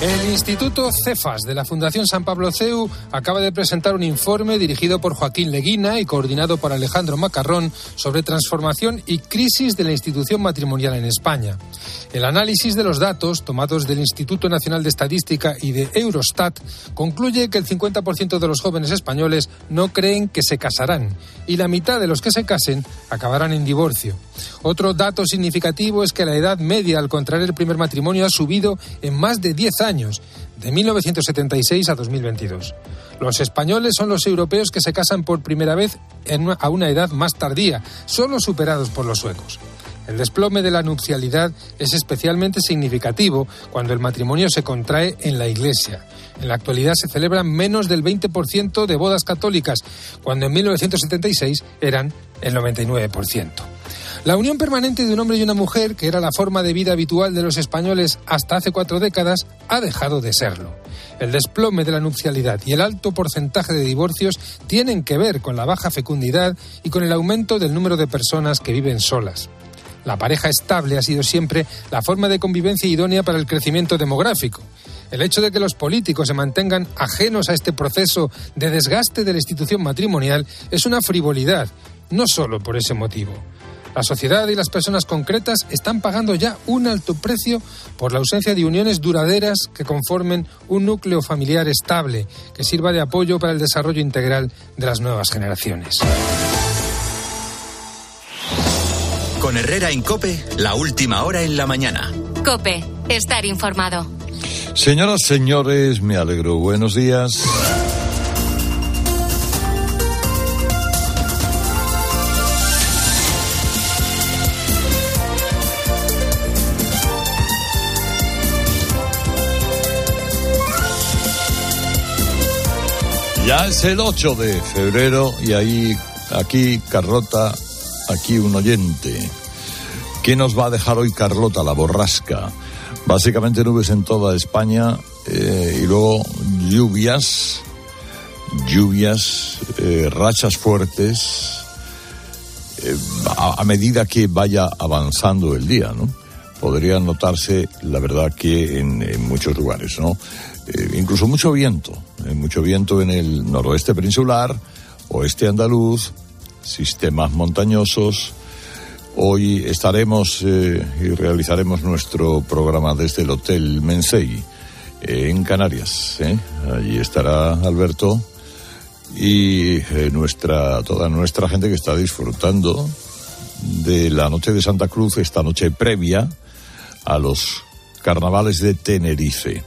El Instituto Cefas de la Fundación San Pablo CEU acaba de presentar un informe dirigido por Joaquín Leguina y coordinado por Alejandro Macarrón sobre transformación y crisis de la institución matrimonial en España. El análisis de los datos tomados del Instituto Nacional de Estadística y de Eurostat concluye que el 50% de los jóvenes españoles no creen que se casarán y la mitad de los que se casen acabarán en divorcio. Otro dato significativo es que la edad media al contraer el primer matrimonio ha subido en más de 10 años, de 1976 a 2022. Los españoles son los europeos que se casan por primera vez a una edad más tardía, solo superados por los suecos. El desplome de la nupcialidad es especialmente significativo cuando el matrimonio se contrae en la Iglesia. En la actualidad se celebran menos del 20% de bodas católicas, cuando en 1976 eran el 99%. La unión permanente de un hombre y una mujer, que era la forma de vida habitual de los españoles hasta hace cuatro décadas, ha dejado de serlo. El desplome de la nupcialidad y el alto porcentaje de divorcios tienen que ver con la baja fecundidad y con el aumento del número de personas que viven solas. La pareja estable ha sido siempre la forma de convivencia idónea para el crecimiento demográfico. El hecho de que los políticos se mantengan ajenos a este proceso de desgaste de la institución matrimonial es una frivolidad, no solo por ese motivo. La sociedad y las personas concretas están pagando ya un alto precio por la ausencia de uniones duraderas que conformen un núcleo familiar estable que sirva de apoyo para el desarrollo integral de las nuevas generaciones. Con Herrera en Cope, la última hora en la mañana. Cope, estar informado. Señoras, señores, me alegro. Buenos días. Ya es el 8 de febrero y ahí, aquí, Carlota, aquí un oyente. ¿Qué nos va a dejar hoy Carlota, la borrasca? Básicamente nubes en toda España eh, y luego lluvias, lluvias, eh, rachas fuertes, eh, a, medida que vaya avanzando el día, ¿no? Podría notarse, la verdad, que en muchos lugares, ¿no? Incluso mucho viento, mucho viento en el noroeste peninsular, oeste andaluz, sistemas montañosos. Hoy estaremos eh, y realizaremos nuestro programa desde el Hotel Mensei eh, en Canarias. ¿eh? Allí estará Alberto y nuestra toda nuestra gente que está disfrutando de la noche de Santa Cruz, esta noche previa a los carnavales de Tenerife.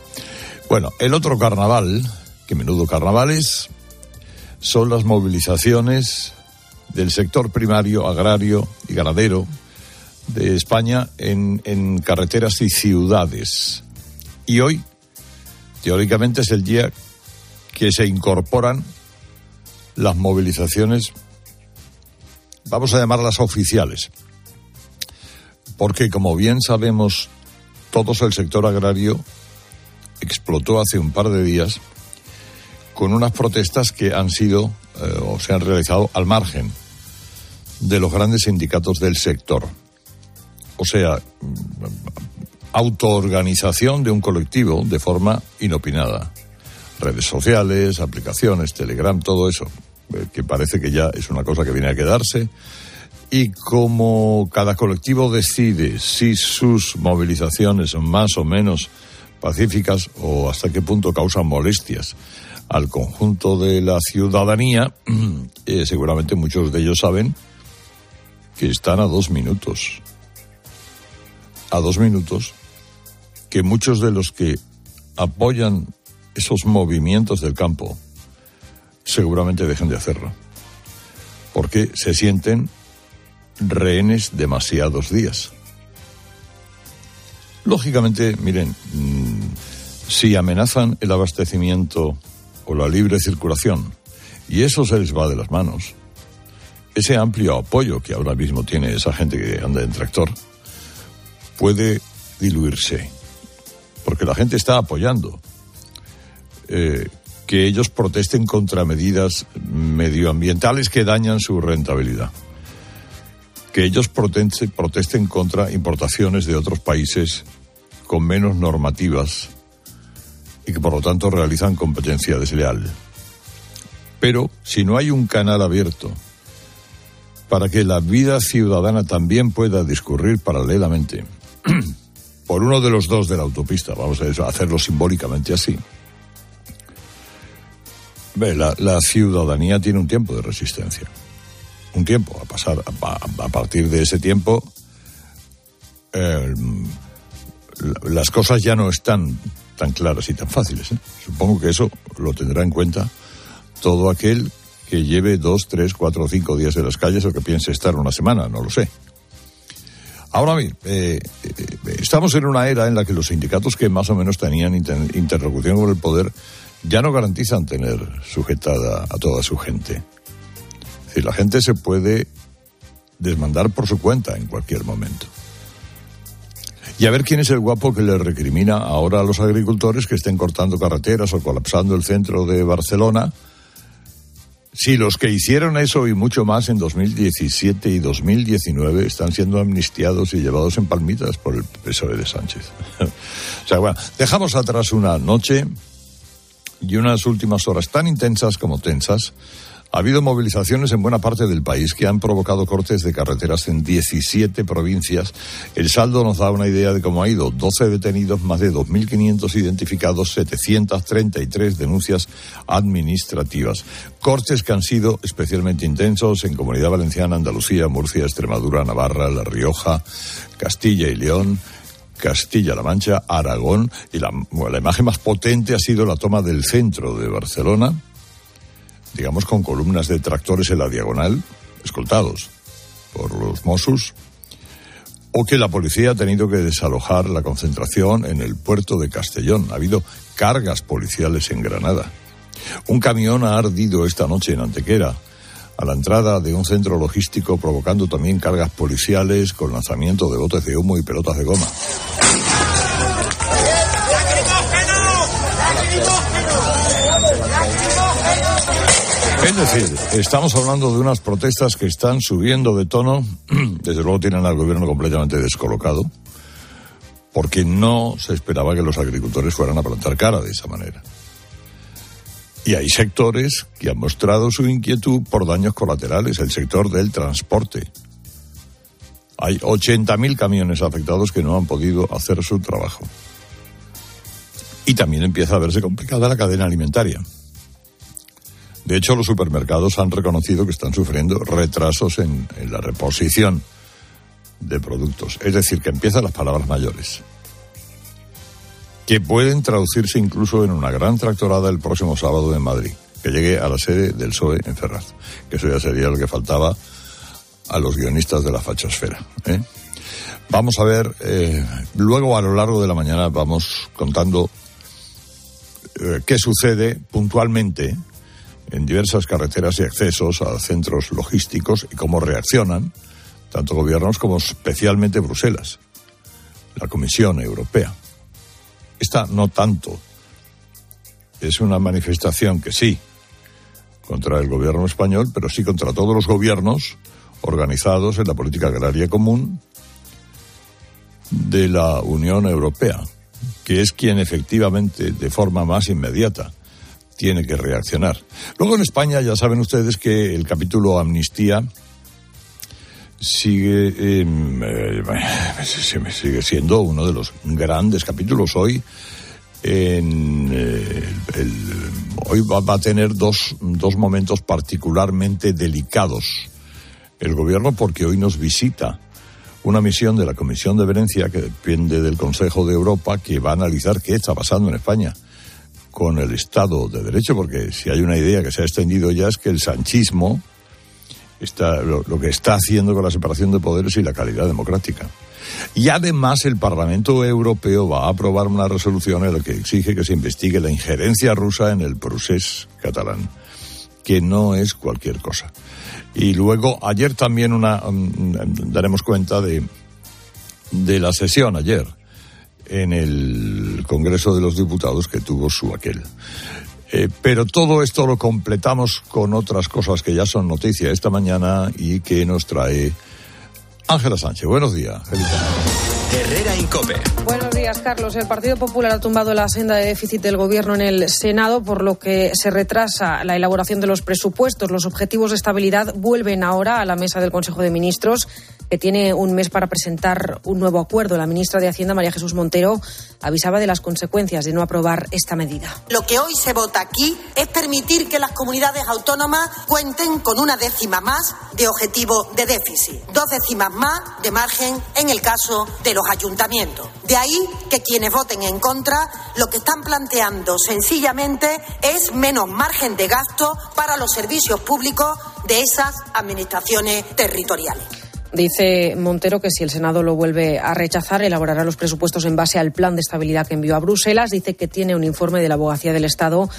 Bueno, el otro carnaval, que menudo carnavales, son las movilizaciones del sector primario, agrario y ganadero de España en, en, carreteras y ciudades. Y hoy, teóricamente, es el día que se incorporan las movilizaciones, vamos a llamarlas oficiales, porque como bien sabemos todos el sector agrario explotó hace un par de días con unas protestas que han sido eh, o se han realizado al margen de los grandes sindicatos del sector. O sea, autoorganización de un colectivo de forma inopinada. Redes sociales, aplicaciones, Telegram, todo eso, eh, que parece que ya es una cosa que viene a quedarse. Y como cada colectivo decide si sus movilizaciones más o menos pacíficas o hasta qué punto causan molestias al conjunto de la ciudadanía, eh, seguramente muchos de ellos saben que están a dos minutos. A dos minutos que muchos de los que apoyan esos movimientos del campo seguramente dejen de hacerlo. Porque se sienten rehenes demasiados días. Lógicamente, miren, si amenazan el abastecimiento o la libre circulación y eso se les va de las manos, ese amplio apoyo que ahora mismo tiene esa gente que anda en tractor puede diluirse, porque la gente está apoyando eh, que ellos protesten contra medidas medioambientales que dañan su rentabilidad. que ellos protesten contra importaciones de otros países con menos normativas y que por lo tanto realizan competencia desleal. Pero si no hay un canal abierto para que la vida ciudadana también pueda discurrir paralelamente por uno de los dos de la autopista, vamos a hacerlo simbólicamente así. La, la ciudadanía tiene un tiempo de resistencia. Un tiempo a pasar. A, partir de ese tiempo, las cosas ya no están tan claras y tan fáciles. ¿eh? Supongo que eso lo tendrá en cuenta todo aquel que lleve dos, tres, cuatro o cinco días en las calles o que piense estar una semana, no lo sé. Ahora bien, eh, eh, estamos en una era en la que los sindicatos que más o menos tenían interlocución con el poder ya no garantizan tener sujetada a toda su gente. Es la gente se puede desmandar por su cuenta en cualquier momento. Y a ver quién es el guapo que le recrimina ahora a los agricultores que estén cortando carreteras o colapsando el centro de Barcelona si los que hicieron eso y mucho más en 2017 y 2019 están siendo amnistiados y llevados en palmitas por el PSOE de Sánchez. o sea, bueno, dejamos atrás una noche y unas últimas horas tan intensas como tensas ha habido movilizaciones en buena parte del país que han provocado cortes de carreteras en 17 provincias. El saldo nos da una idea de cómo ha ido. 12 detenidos, más de 2.500 identificados, 733 denuncias administrativas. Cortes que han sido especialmente intensos en Comunidad Valenciana, Andalucía, Murcia, Extremadura, Navarra, La Rioja, Castilla y León. Castilla-La Mancha, Aragón, y la, la imagen más potente ha sido la toma del centro de Barcelona, digamos, con columnas de tractores en la diagonal, escoltados por los Mossos, o que la policía ha tenido que desalojar la concentración en el puerto de Castellón. Ha habido cargas policiales en Granada. Un camión ha ardido esta noche en Antequera, a la entrada de un centro logístico, provocando también cargas policiales con lanzamiento de botes de humo y pelotas de goma. Decir, estamos hablando de unas protestas que están subiendo de tono, desde luego tienen al gobierno completamente descolocado, porque no se esperaba que los agricultores fueran a plantar cara de esa manera. Y hay sectores que han mostrado su inquietud por daños colaterales, el sector del transporte. Hay 80.000 camiones afectados que no han podido hacer su trabajo. Y también empieza a verse complicada la cadena alimentaria. De hecho, los supermercados han reconocido que están sufriendo retrasos en, la reposición de productos. Es decir, que empiezan las palabras mayores. Que pueden traducirse incluso en una gran tractorada el próximo sábado en Madrid. Que llegue a la sede del PSOE en Ferraz. Que eso ya sería lo que faltaba a los guionistas de la fachosfera. ¿eh? Vamos a ver, eh, luego a lo largo de la mañana vamos contando eh, qué sucede puntualmente en diversas carreteras y accesos a centros logísticos y cómo reaccionan tanto gobiernos como especialmente Bruselas, la Comisión Europea. Esta no tanto. Es una manifestación que sí, contra el gobierno español, pero sí contra todos los gobiernos organizados en la política agraria común de la Unión Europea, que es quien efectivamente, de forma más inmediata, tiene que reaccionar. Luego en España ya saben ustedes que el capítulo amnistía sigue, em, eh, sigue siendo uno de los grandes capítulos hoy. En, eh, hoy va, a tener dos, dos momentos particularmente delicados el gobierno porque hoy nos visita una misión de la Comisión de Venecia que depende del Consejo de Europa que va a analizar qué está pasando en España con el Estado de Derecho, porque si hay una idea que se ha extendido ya es que el sanchismo está, lo, que está haciendo con la separación de poderes y la calidad democrática. Y además el Parlamento Europeo va a aprobar una resolución en la que exige que se investigue la injerencia rusa en el procés catalán, que no es cualquier cosa. Y luego, ayer también una, mm, daremos cuenta de, de la sesión ayer en el Congreso de los Diputados que tuvo su aquel. Eh, pero todo esto lo completamos con otras cosas que ya son noticia esta mañana y que nos trae Ángela Sánchez, buenos días. Herrera Incope. Buenos días, Carlos. El Partido Popular ha tumbado la senda de déficit del Gobierno en el Senado, por lo que se retrasa la elaboración de los presupuestos. Los objetivos de estabilidad vuelven ahora a la mesa del Consejo de Ministros que tiene un mes para presentar un nuevo acuerdo. La ministra de Hacienda, María Jesús Montero, avisaba de las consecuencias de no aprobar esta medida. Lo que hoy se vota aquí es permitir que las comunidades autónomas cuenten con una décima más de objetivo de déficit, dos décimas más de margen en el caso de los ayuntamientos. De ahí que quienes voten en contra lo que están planteando sencillamente es menos margen de gasto para los servicios públicos de esas administraciones territoriales. Dice Montero que si el Senado lo vuelve a rechazar, elaborará los presupuestos en base al plan de estabilidad que envió a Bruselas. Dice que tiene un informe de la Abogacía del Estado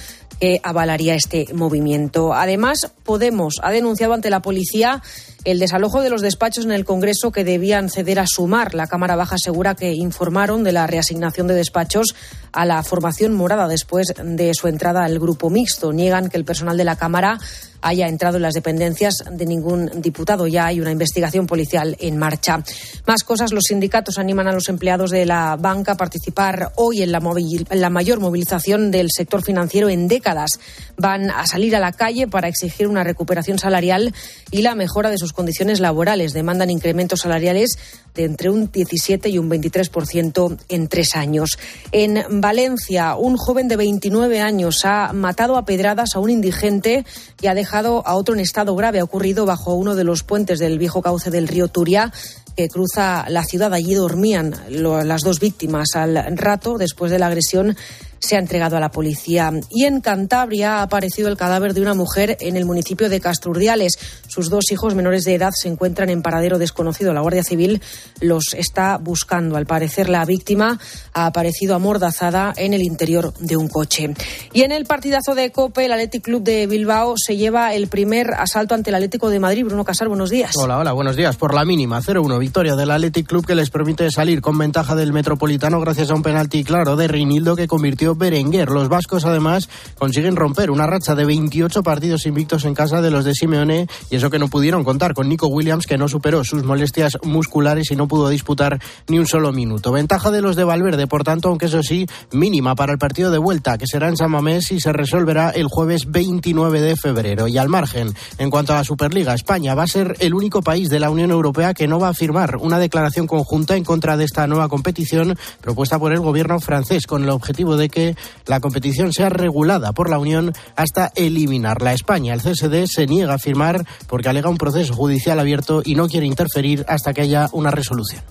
que avalaría este movimiento. Además, Podemos ha denunciado ante la policía el desalojo de los despachos en el Congreso que debían ceder a sumar. La Cámara Baja asegura que informaron de la reasignación de despachos a la formación morada después de su entrada al grupo mixto. Niegan que el personal de la Cámara haya entrado en las dependencias de ningún diputado. Ya hay una investigación policial en marcha. Más cosas, los sindicatos animan a los empleados de la banca a participar hoy en la, en la mayor movilización del sector financiero en décadas. Van a salir a la calle para exigir una recuperación salarial y la mejora de sus condiciones laborales. Demandan incrementos salariales de entre un 17 y un 23% en tres años. En Valencia, un joven de 29 años ha matado a pedradas a un indigente y ha dejado a otro en estado grave. Ha ocurrido bajo uno de los puentes del viejo cauce del río Turia que cruza la ciudad. Allí dormían las dos víctimas. Al rato, después de la agresión, se ha entregado a la policía. Y en Cantabria ha aparecido el cadáver de una mujer en el municipio de Casturdiales. Sus dos hijos menores de edad se encuentran en paradero desconocido. La Guardia Civil los está buscando. Al parecer, la víctima ha aparecido amordazada en el interior de un coche. Y en el partidazo de Cope, el Athletic Club de Bilbao se lleva el primer asalto ante el Atlético de Madrid. Bruno Casar, buenos días. Hola, hola, buenos días. Por la mínima, 0-1, victoria del Athletic Club que les permite salir con ventaja del Metropolitano gracias a un penalti claro de Reinildo que convirtió Berenguer. Los vascos, además, consiguen romper una racha de 28 partidos invictos en casa de los de Simeone y eso que no pudieron contar con Nico Williams, que no superó sus molestias musculares y no pudo disputar ni un solo minuto. Ventaja de los de Valverde, por tanto, aunque eso sí, mínima para el partido de vuelta, que será en San Mamés y se resolverá el jueves 29 de febrero. Y al margen, en cuanto a la Superliga, España va a ser el único país de la Unión Europea que no va a firmar una declaración conjunta en contra de esta nueva competición propuesta por el gobierno francés, con el objetivo de que la competición sea regulada por la Unión hasta eliminarla. España, el CSD, se niega a firmar porque alega un proceso judicial abierto y no quiere interferir hasta que haya una resolución.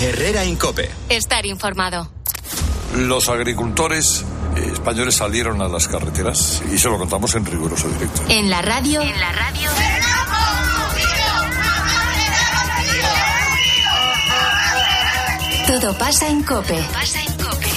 Herrera Incope. Estar informado. Los agricultores españoles salieron a las carreteras y se lo contamos en riguroso directo. En la radio. En la radio. Todo pasa en Cope. Pasa en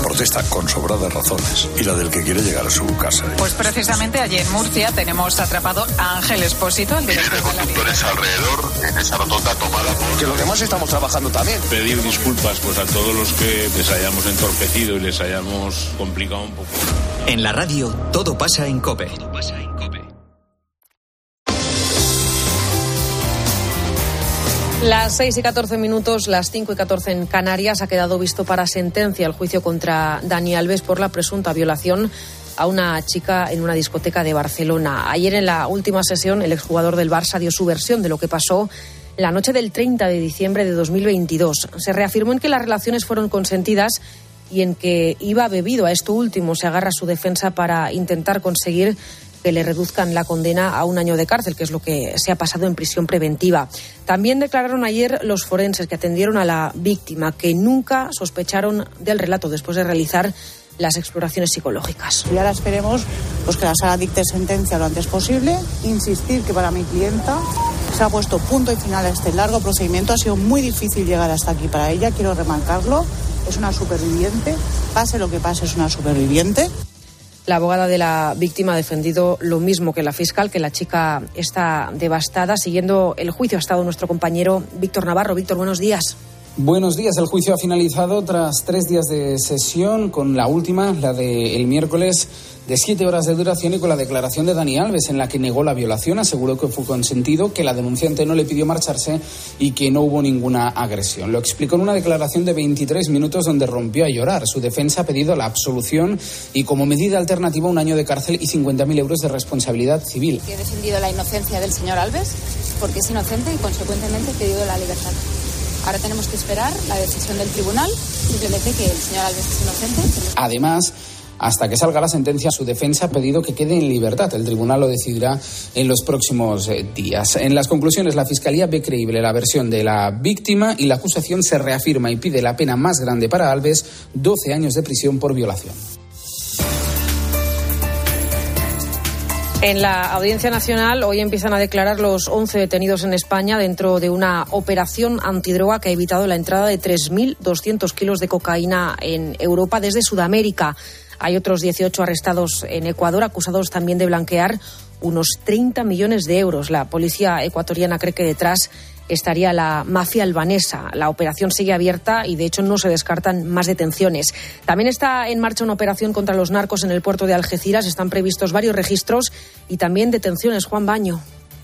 protesta con sobradas razones y la del que quiere llegar a su casa. Pues precisamente allí en Murcia tenemos atrapado a Ángel Espósito, el director de la conductores alrededor en esa rotonda tomada por... Que lo que más estamos trabajando también. Pedir disculpas pues a todos los que les hayamos entorpecido y les hayamos complicado un poco. En la radio todo pasa en Cope. Todo pasa en Las 6 y 14 minutos, las 5 y 14 en Canarias, ha quedado visto para sentencia el juicio contra Dani Alves por la presunta violación a una chica en una discoteca de Barcelona. Ayer en la última sesión, el exjugador del Barça dio su versión de lo que pasó la noche del 30 de diciembre de 2022. Se reafirmó en que las relaciones fueron consentidas y en que iba bebido. A esto último se agarra su defensa para intentar conseguir que le reduzcan la condena a un año de cárcel, que es lo que se ha pasado en prisión preventiva. También declararon ayer los forenses que atendieron a la víctima, que nunca sospecharon del relato después de realizar las exploraciones psicológicas. Y ahora esperemos pues, que la sala dicte sentencia lo antes posible. Insistir que para mi clienta se ha puesto punto y final a este largo procedimiento. Ha sido muy difícil llegar hasta aquí para ella, quiero remarcarlo. Es una superviviente, pase lo que pase, es una superviviente. La abogada de la víctima ha defendido lo mismo que la fiscal, que la chica está devastada. Siguiendo el juicio ha estado nuestro compañero Víctor Navarro. Víctor, buenos días. Buenos días. El juicio ha finalizado tras tres días de sesión, con la última, la del miércoles, de siete horas de duración y con la declaración de Dani Alves, en la que negó la violación, aseguró que fue consentido, que la denunciante no le pidió marcharse y que no hubo ninguna agresión. Lo explicó en una declaración de 23 minutos donde rompió a llorar. Su defensa ha pedido la absolución y, como medida alternativa, un año de cárcel y 50.000 euros de responsabilidad civil. He defendido la inocencia del señor Alves porque es inocente y, consecuentemente, he pedido la libertad. Ahora tenemos que esperar la decisión del tribunal, simplemente que el señor Alves es inocente. Además, hasta que salga la sentencia, su defensa ha pedido que quede en libertad. El tribunal lo decidirá en los próximos eh, días. En las conclusiones, la Fiscalía ve creíble la versión de la víctima y la acusación se reafirma y pide la pena más grande para Alves, 12 años de prisión por violación. En la Audiencia Nacional hoy empiezan a declarar los 11 detenidos en España dentro de una operación antidroga que ha evitado la entrada de 3.200 kilos de cocaína en Europa desde Sudamérica. Hay otros 18 arrestados en Ecuador acusados también de blanquear unos 30 millones de euros. La policía ecuatoriana cree que detrás estaría la mafia albanesa. La operación sigue abierta y, de hecho, no se descartan más detenciones. También está en marcha una operación contra los narcos en el puerto de Algeciras. Están previstos varios registros y también detenciones. Juan Baño.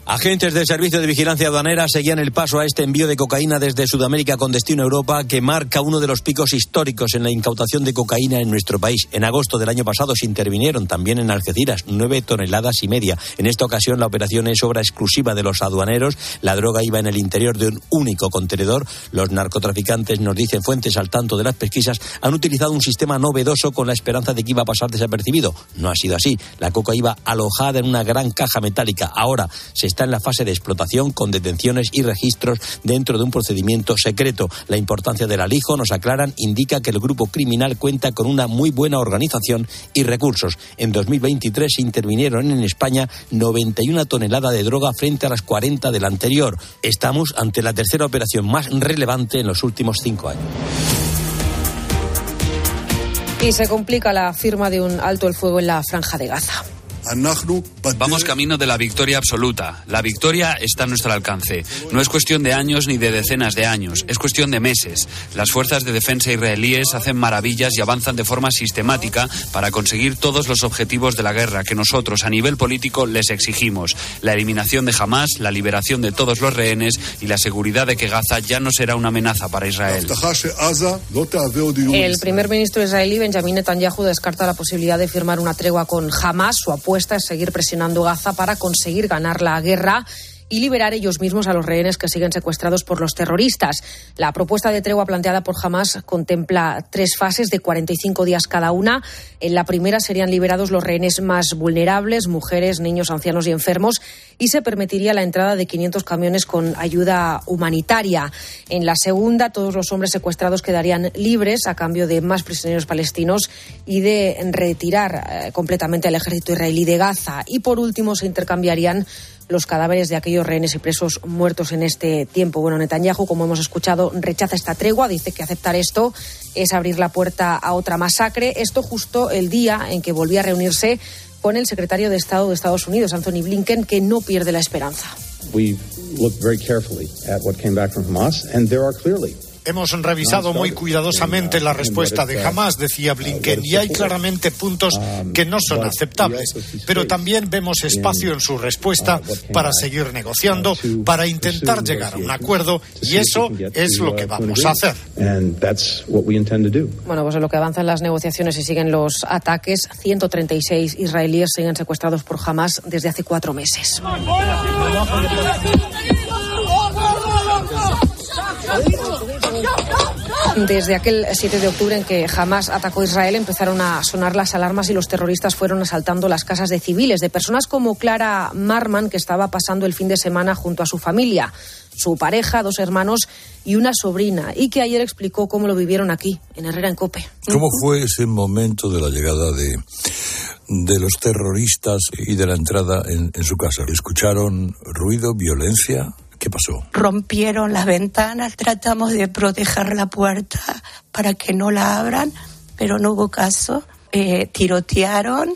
Agentes del Servicio de Vigilancia Aduanera seguían el paso a este envío de cocaína desde Sudamérica con destino a Europa, que marca uno de los picos históricos en la incautación de cocaína en nuestro país. En agosto del año pasado se intervinieron también en Algeciras nueve toneladas y media. En esta ocasión la operación es obra exclusiva de los aduaneros. La droga iba en el interior de un único contenedor. Los narcotraficantes, nos dicen fuentes al tanto de las pesquisas, han utilizado un sistema novedoso con la esperanza de que iba a pasar desapercibido. No ha sido así. La coca iba alojada en una gran caja metálica. Ahora se está en la fase de explotación con detenciones y registros dentro de un procedimiento secreto. La importancia del alijo, nos aclaran, indica que el grupo criminal cuenta con una muy buena organización y recursos. En 2023 se intervinieron en España 91 toneladas de droga frente a las 40 del anterior. Estamos ante la tercera operación más relevante en los últimos cinco años. Y se complica la firma de un alto el fuego en la franja de Gaza. Vamos camino de la victoria absoluta. La victoria está a nuestro alcance. No es cuestión de años ni de decenas de años, es cuestión de meses. Las fuerzas de defensa israelíes hacen maravillas y avanzan de forma sistemática para conseguir todos los objetivos de la guerra que nosotros a nivel político les exigimos. La eliminación de Hamas, la liberación de todos los rehenes y la seguridad de que Gaza ya no será una amenaza para Israel. El primer ministro israelí Benjamin Netanyahu descarta la posibilidad de firmar una tregua con Hamas. Su apuesta es seguir presionando Gaza para conseguir ganar la guerra y liberar ellos mismos a los rehenes que siguen secuestrados por los terroristas. La propuesta de tregua planteada por Hamas contempla tres fases de 45 días cada una. En la primera serían liberados los rehenes más vulnerables, mujeres, niños, ancianos y enfermos, y se permitiría la entrada de 500 camiones con ayuda humanitaria. En la segunda, todos los hombres secuestrados quedarían libres a cambio de más prisioneros palestinos y de retirar eh, completamente al ejército israelí de Gaza. Y por último, se intercambiarían los cadáveres de aquellos rehenes y presos muertos en este tiempo. Bueno, Netanyahu, como hemos escuchado, rechaza esta tregua, dice que aceptar esto es abrir la puerta a otra masacre. Esto justo el día en que volvía a reunirse con el secretario de Estado de Estados Unidos, Anthony Blinken, que no pierde la esperanza. Hemos revisado muy cuidadosamente la respuesta de Hamas, decía Blinken, y hay claramente puntos que no son aceptables. Pero también vemos espacio en su respuesta para seguir negociando, para intentar llegar a un acuerdo, y eso es lo que vamos a hacer. Bueno, pues en lo que avanzan las negociaciones y siguen los ataques, 136 israelíes siguen secuestrados por Hamas desde hace cuatro meses. Desde aquel 7 de octubre en que Hamas atacó Israel empezaron a sonar las alarmas y los terroristas fueron asaltando las casas de civiles, de personas como Clara Marman, que estaba pasando el fin de semana junto a su familia, su pareja, dos hermanos y una sobrina, y que ayer explicó cómo lo vivieron aquí, en Herrera en Cope. ¿Cómo fue ese momento de la llegada de, de los terroristas y de la entrada en, en su casa? ¿Escucharon ruido, violencia? ¿Qué pasó? Rompieron las ventanas, tratamos de proteger la puerta para que no la abran, pero no hubo caso. Eh, tirotearon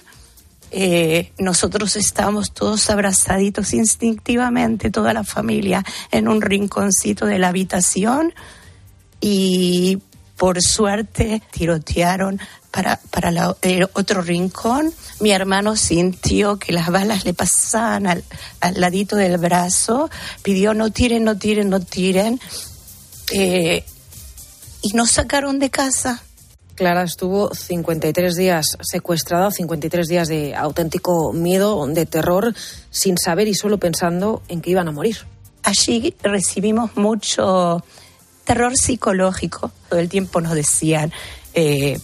eh, nosotros estábamos todos abrazaditos instintivamente, toda la familia, en un rinconcito de la habitación y por suerte tirotearon para, para la, el otro rincón. Mi hermano sintió que las balas le pasaban al, al ladito del brazo, pidió no tiren, no tiren, no tiren. Eh, y nos sacaron de casa. Clara estuvo 53 días secuestrada, 53 días de auténtico miedo, de terror, sin saber y solo pensando en que iban a morir. Allí recibimos mucho terror psicológico. Todo el tiempo nos decían, eh,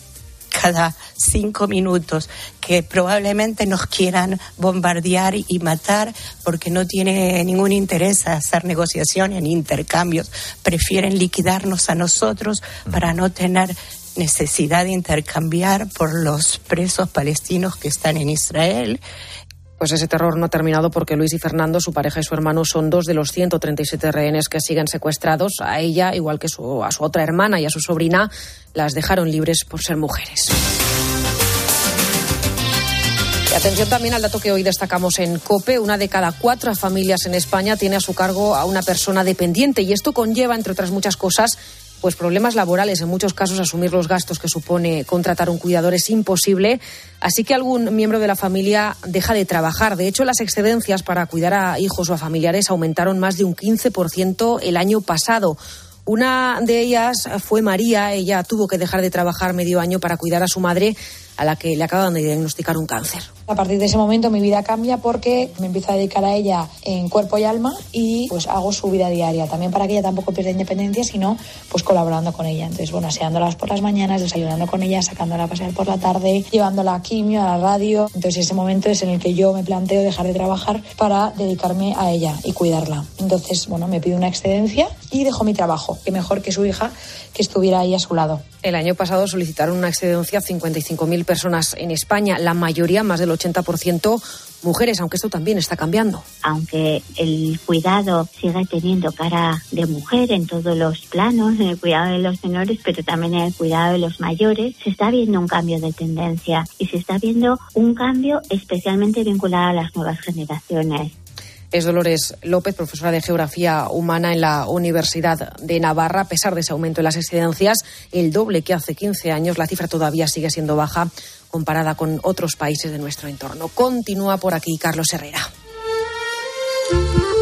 cada cinco minutos que probablemente nos quieran bombardear y matar porque no tiene ningún interés hacer negociaciones ni intercambios. Prefieren liquidarnos a nosotros para no tener necesidad de intercambiar por los presos palestinos que están en Israel. Pues ese terror no ha terminado porque Luis y Fernando, su pareja y su hermano, son dos de los 137 rehenes que siguen secuestrados. A ella, igual que su, a su otra hermana y a su sobrina, las dejaron libres por ser mujeres. Atención también al dato que hoy destacamos en COPE. Una de cada cuatro familias en España tiene a su cargo a una persona dependiente y esto conlleva, entre otras muchas cosas, pues problemas laborales. En muchos casos asumir los gastos que supone contratar un cuidador es imposible, así que algún miembro de la familia deja de trabajar. De hecho, las excedencias para cuidar a hijos o a familiares aumentaron más de un 15% el año pasado. Una de ellas fue María. Ella tuvo que dejar de trabajar medio año para cuidar a su madre a la que le acaban de diagnosticar un cáncer. A partir de ese momento mi vida cambia porque me empiezo a dedicar a ella en cuerpo y alma y pues hago su vida diaria, también para que ella tampoco pierda independencia, sino pues colaborando con ella. Entonces, bueno, aseándolas por las mañanas, desayunando con ella, sacándola a pasear por la tarde, llevándola a quimio, a la radio. Entonces, ese momento es en el que yo me planteo dejar de trabajar para dedicarme a ella y cuidarla. Entonces, bueno, me pido una excedencia y dejo mi trabajo, que mejor que su hija que estuviera ahí a su lado. El año pasado solicitaron una excedencia a 55.000 personas en España, la mayoría, más del 80%, mujeres, aunque esto también está cambiando. Aunque el cuidado sigue teniendo cara de mujer en todos los planos, en el cuidado de los menores, pero también en el cuidado de los mayores, se está viendo un cambio de tendencia y se está viendo un cambio especialmente vinculado a las nuevas generaciones. Es Dolores López, profesora de Geografía Humana en la Universidad de Navarra. A pesar de ese aumento en las excedencias, el doble que hace 15 años, la cifra todavía sigue siendo baja comparada con otros países de nuestro entorno. Continúa por aquí Carlos Herrera.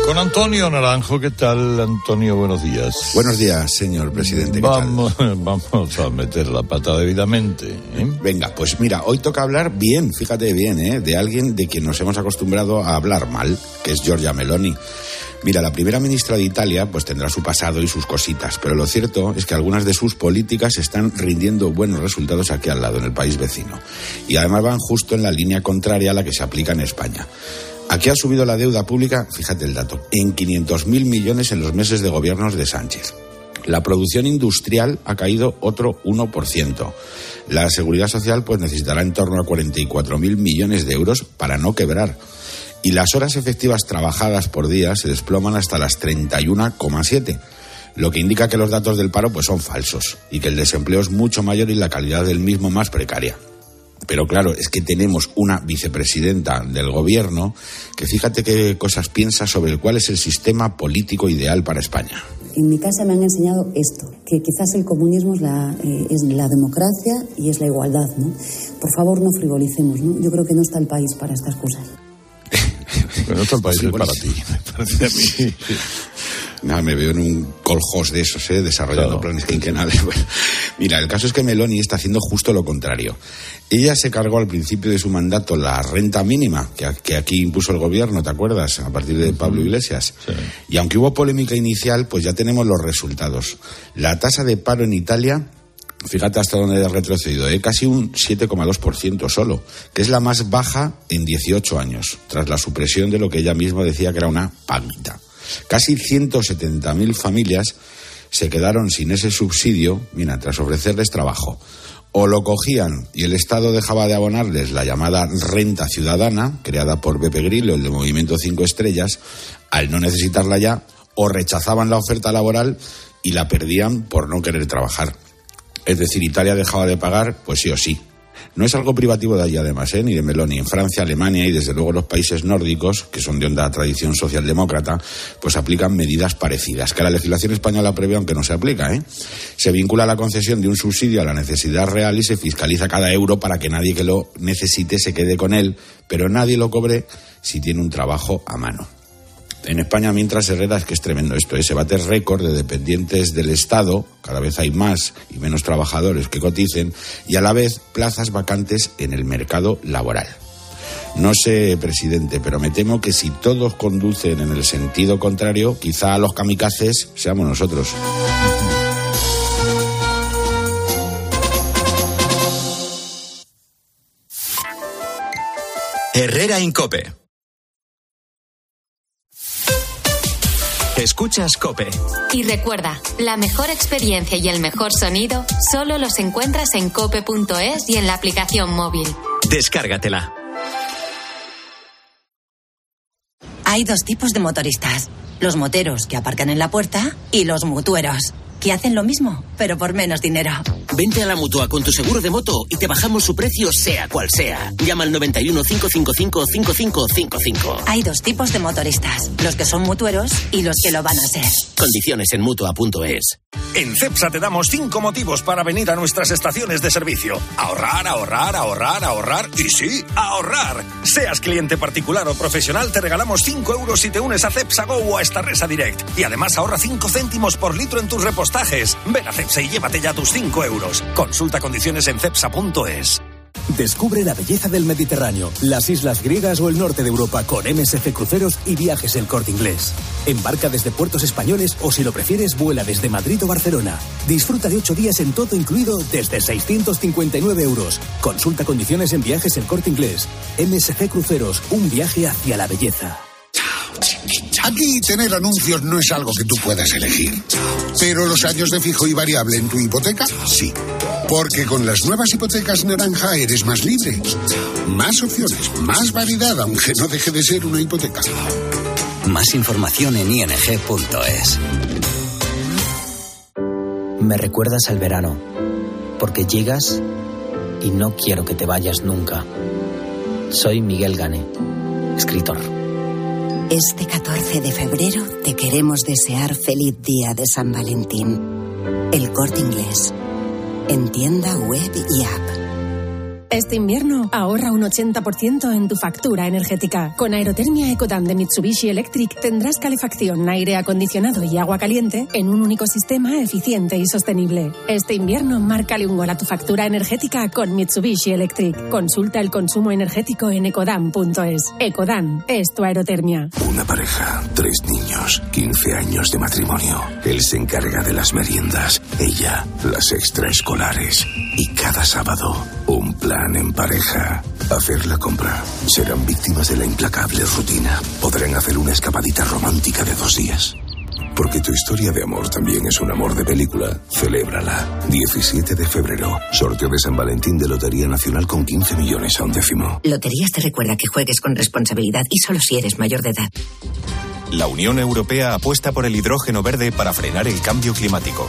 Con Antonio Naranjo, ¿qué tal, Antonio? Buenos días. Buenos días, señor presidente. Vamos, vamos a meter la pata debidamente. ¿eh? Venga, pues mira, hoy toca hablar bien, fíjate bien, ¿eh? de alguien de quien nos hemos acostumbrado a hablar mal, que es Giorgia Meloni. Mira, la primera ministra de Italia pues tendrá su pasado y sus cositas, pero lo cierto es que algunas de sus políticas están rindiendo buenos resultados aquí al lado, en el país vecino. Y además van justo en la línea contraria a la que se aplica en España. Aquí ha subido la deuda pública, fíjate el dato, en 500.000 millones en los meses de gobiernos de Sánchez. La producción industrial ha caído otro 1%. La seguridad social pues necesitará en torno a 44.000 millones de euros para no quebrar. Y las horas efectivas trabajadas por día se desploman hasta las 31,7 lo que indica que los datos del paro pues son falsos y que el desempleo es mucho mayor y la calidad del mismo más precaria. Pero claro, es que tenemos una vicepresidenta del gobierno que fíjate qué cosas piensa sobre cuál es el sistema político ideal para España. En mi casa me han enseñado esto, que quizás el comunismo es la, eh, es la democracia y es la igualdad, ¿no? Por favor, no frivolicemos, ¿no? Yo creo que no está el país para estas cosas. Está el país es para ti, me parece a mí. Nada, me veo en un coljos de esos, ¿eh? desarrollando planes quinquenales. Bueno, mira, el caso es que Meloni está haciendo justo lo contrario. Ella se cargó al principio de su mandato la renta mínima, que, que aquí impuso el gobierno, ¿te acuerdas? A partir de Pablo Iglesias. Y aunque hubo polémica inicial, pues ya tenemos los resultados. La tasa de paro en Italia fíjate hasta dónde ha retrocedido, ¿eh? casi un 7,2% solo, que es la más baja en 18 años, tras la supresión de lo que ella misma decía que era una paguita. Casi 170.000 familias se quedaron sin ese subsidio, mira, tras ofrecerles trabajo. O lo cogían y el Estado dejaba de abonarles la llamada renta ciudadana, creada por Pepe Grillo, el de Movimiento Cinco Estrellas, al no necesitarla ya, o rechazaban la oferta laboral y la perdían por no querer trabajar. Es decir, Italia dejaba de pagar, pues sí o sí. No es algo privativo de allí, además, ¿eh? ni de Meloni. En Francia, Alemania y desde luego los países nórdicos, que son de honda tradición socialdemócrata, pues aplican medidas parecidas, que la legislación española prevé aunque no se aplica. ¿eh? Se vincula la concesión de un subsidio a la necesidad real y se fiscaliza cada euro para que nadie que lo necesite se quede con él, pero nadie lo cobre si tiene un trabajo a mano. En España, mientras Herrera, es que es tremendo esto, ¿eh? se bate récord de dependientes del Estado, cada vez hay más y menos trabajadores que coticen, y a la vez plazas vacantes en el mercado laboral. No sé, presidente, pero me temo que si todos conducen en el sentido contrario, quizá los kamikazes seamos nosotros. Herrera Incope. Escuchas Cope. Y recuerda, la mejor experiencia y el mejor sonido solo los encuentras en cope.es y en la aplicación móvil. Descárgatela. Hay dos tipos de motoristas. Los moteros que aparcan en la puerta y los mutueros que hacen lo mismo, pero por menos dinero. Vente a la mutua con tu seguro de moto y te bajamos su precio, sea cual sea. Llama al 91 555 5555. Hay dos tipos de motoristas: los que son mutueros y los que lo van a ser. Condiciones en mutua.es. En CEPSA te damos cinco motivos para venir a nuestras estaciones de servicio. Ahorrar, ahorrar, ahorrar, ahorrar y sí, ahorrar. Seas cliente particular o profesional, te regalamos 5 euros si te unes a CEPSA Go o a esta Resa Direct. Y además ahorra 5 céntimos por litro en tus repostajes. Ven a CEPSA y llévate ya tus 5 euros. Consulta condiciones en cepsa.es. Descubre la belleza del Mediterráneo, las islas griegas o el norte de Europa con MSC Cruceros y Viajes El Corte Inglés. Embarca desde puertos españoles o si lo prefieres vuela desde Madrid o Barcelona. Disfruta de 8 días en todo incluido desde 659 euros. Consulta condiciones en Viajes El Corte Inglés. MSC Cruceros, un viaje hacia la belleza. Aquí tener anuncios no es algo que tú puedas elegir. Pero los años de fijo y variable en tu hipoteca, sí. Porque con las nuevas hipotecas naranja eres más libre. Más opciones, más variedad, aunque no deje de ser una hipoteca. Más información en ing.es. Me recuerdas al verano, porque llegas y no quiero que te vayas nunca. Soy Miguel Gane, escritor. Este 14 de febrero te queremos desear feliz día de San Valentín. El corte inglés. En tienda web y app. Este invierno ahorra un 80% en tu factura energética. Con Aerotermia Ecodan de Mitsubishi Electric tendrás calefacción, aire acondicionado y agua caliente en un único sistema eficiente y sostenible. Este invierno márcale un gol a tu factura energética con Mitsubishi Electric. Consulta el consumo energético en ecodan.es. Ecodan es tu aerotermia. Una pareja, tres niños, 15 años de matrimonio. Él se encarga de las meriendas, ella las extraescolares. Y cada sábado, un plan en pareja. Hacer la compra. Serán víctimas de la implacable rutina. Podrán hacer una escapadita romántica de dos días. Porque tu historia de amor también es un amor de película. Celébrala. 17 de febrero. Sorteo de San Valentín de Lotería Nacional con 15 millones a un décimo. Loterías te recuerda que juegues con responsabilidad y solo si eres mayor de edad. La Unión Europea apuesta por el hidrógeno verde para frenar el cambio climático.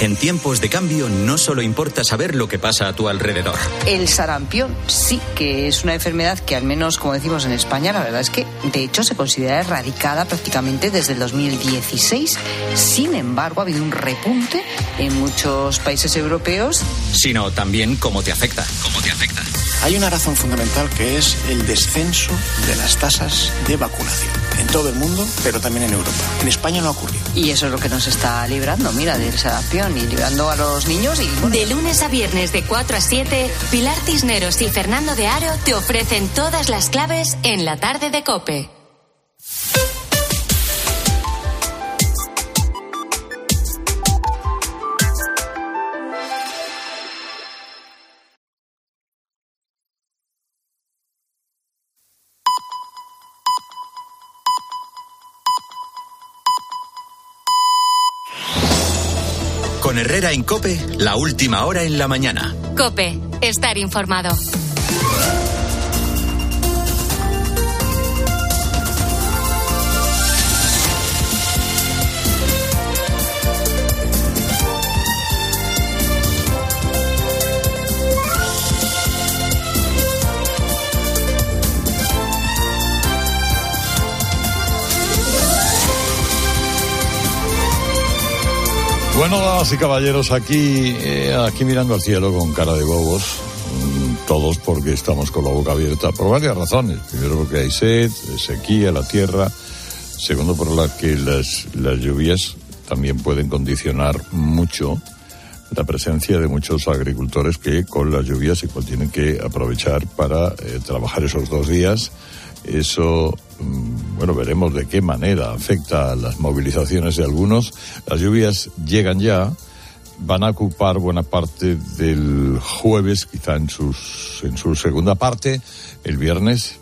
En tiempos de cambio no solo importa saber lo que pasa a tu alrededor. El sarampión sí que es una enfermedad que al menos como decimos en España, la verdad es que de hecho se considera erradicada prácticamente desde el 2016. Sin embargo, ha habido un repunte en muchos países europeos. Sino también cómo te afecta. Cómo te afecta. Hay una razón fundamental que es el descenso de las tasas de vacunación en todo el mundo, pero también en Europa. En España no ha ocurrido. Y eso es lo que nos está librando, mira, del sarampión y a los niños. Y, bueno. De lunes a viernes de 4 a 7, Pilar Cisneros y Fernando de Aro te ofrecen todas las claves en la tarde de Cope. Con Herrera en Cope, la última hora en la mañana. Cope, estar informado. Bueno, damas y caballeros, aquí, eh, aquí mirando al cielo con cara de bobos, mm, todos porque estamos con la boca abierta, por varias razones. Primero porque hay sed, sequía, la tierra. Segundo, por la que las, las lluvias también pueden condicionar mucho la presencia de muchos agricultores que con las lluvias igual tienen que aprovechar para eh, trabajar esos dos días. Eso, mm, bueno, veremos de qué manera afecta a las movilizaciones de algunos. Las lluvias llegan ya, van a ocupar buena parte del jueves, quizá en, sus, en su segunda parte, el viernes.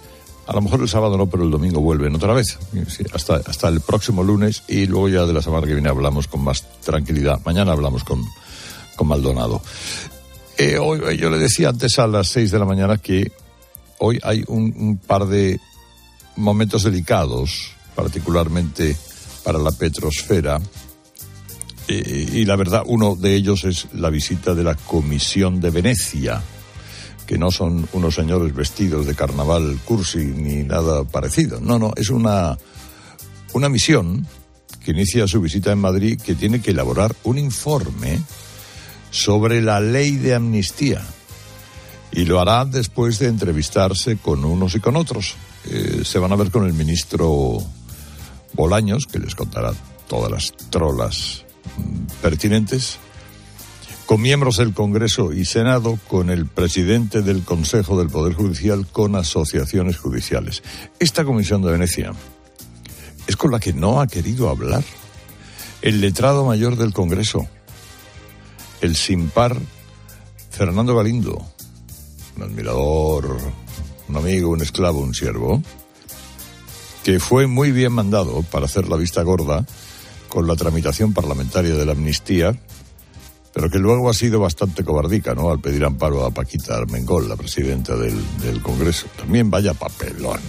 A lo mejor el sábado no, pero el domingo vuelven otra vez. Hasta, hasta el próximo lunes y luego ya de la semana que viene hablamos con más tranquilidad. Mañana hablamos con, con Maldonado. Eh, hoy, yo le decía antes a las seis de la mañana que hoy hay un, un, par de momentos delicados, particularmente para la petrosfera. Eh, y la verdad, uno de ellos es la visita de la Comisión de Venecia, que no son unos señores vestidos de carnaval cursi ni nada parecido. No, no, es una, una misión que inicia su visita en Madrid que tiene que elaborar un informe sobre la ley de amnistía. Y lo hará después de entrevistarse con unos y con otros. Eh, se van a ver con el ministro Bolaños, que les contará todas las trolas mm, pertinentes, con miembros del Congreso y Senado, con el presidente del Consejo del Poder Judicial, con asociaciones judiciales. Esta Comisión de Venecia es con la que no ha querido hablar el letrado mayor del Congreso, el sin par Fernando Galindo, un admirador, un amigo, un esclavo, un siervo, que fue muy bien mandado para hacer la vista gorda con la tramitación parlamentaria de la amnistía, pero que luego ha sido bastante cobardica, ¿no? Al pedir amparo a Paquita Armengol, la presidenta del, del Congreso. También vaya papelón.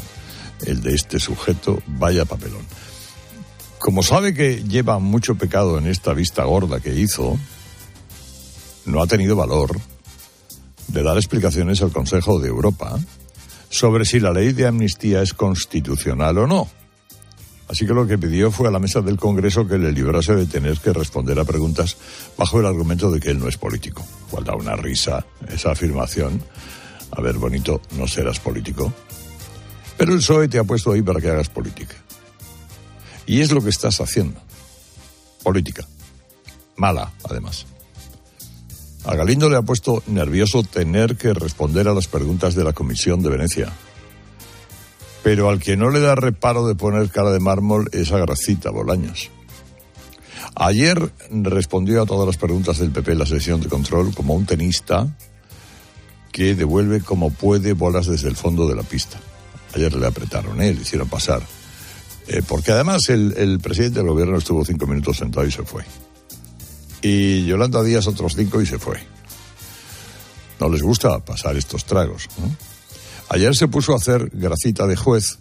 El de este sujeto, vaya papelón. Como sabe que lleva mucho pecado en esta vista gorda que hizo, no ha tenido valor de dar explicaciones al Consejo de Europa sobre si la ley de amnistía es constitucional o no. Así que lo que pidió fue a la mesa del Congreso que le librase de tener que responder a preguntas bajo el argumento de que él no es político. Cual da una risa esa afirmación. A ver, bonito, no serás político. Pero el PSOE te ha puesto ahí para que hagas política. Y es lo que estás haciendo. Política. Mala, además. A Galindo le ha puesto nervioso tener que responder a las preguntas de la Comisión de Venecia. Pero al que no le da reparo de poner cara de mármol es a Gracita Bolaños. Ayer respondió a todas las preguntas del PP en la sesión de control como un tenista que devuelve como puede bolas desde el fondo de la pista. Ayer le apretaron, ¿eh? le hicieron pasar. Eh, porque además el, el presidente del gobierno estuvo cinco minutos sentado y se fue y Yolanda Díaz otros cinco y se fue. No les gusta pasar estos tragos. Ayer se puso a hacer gracita de juez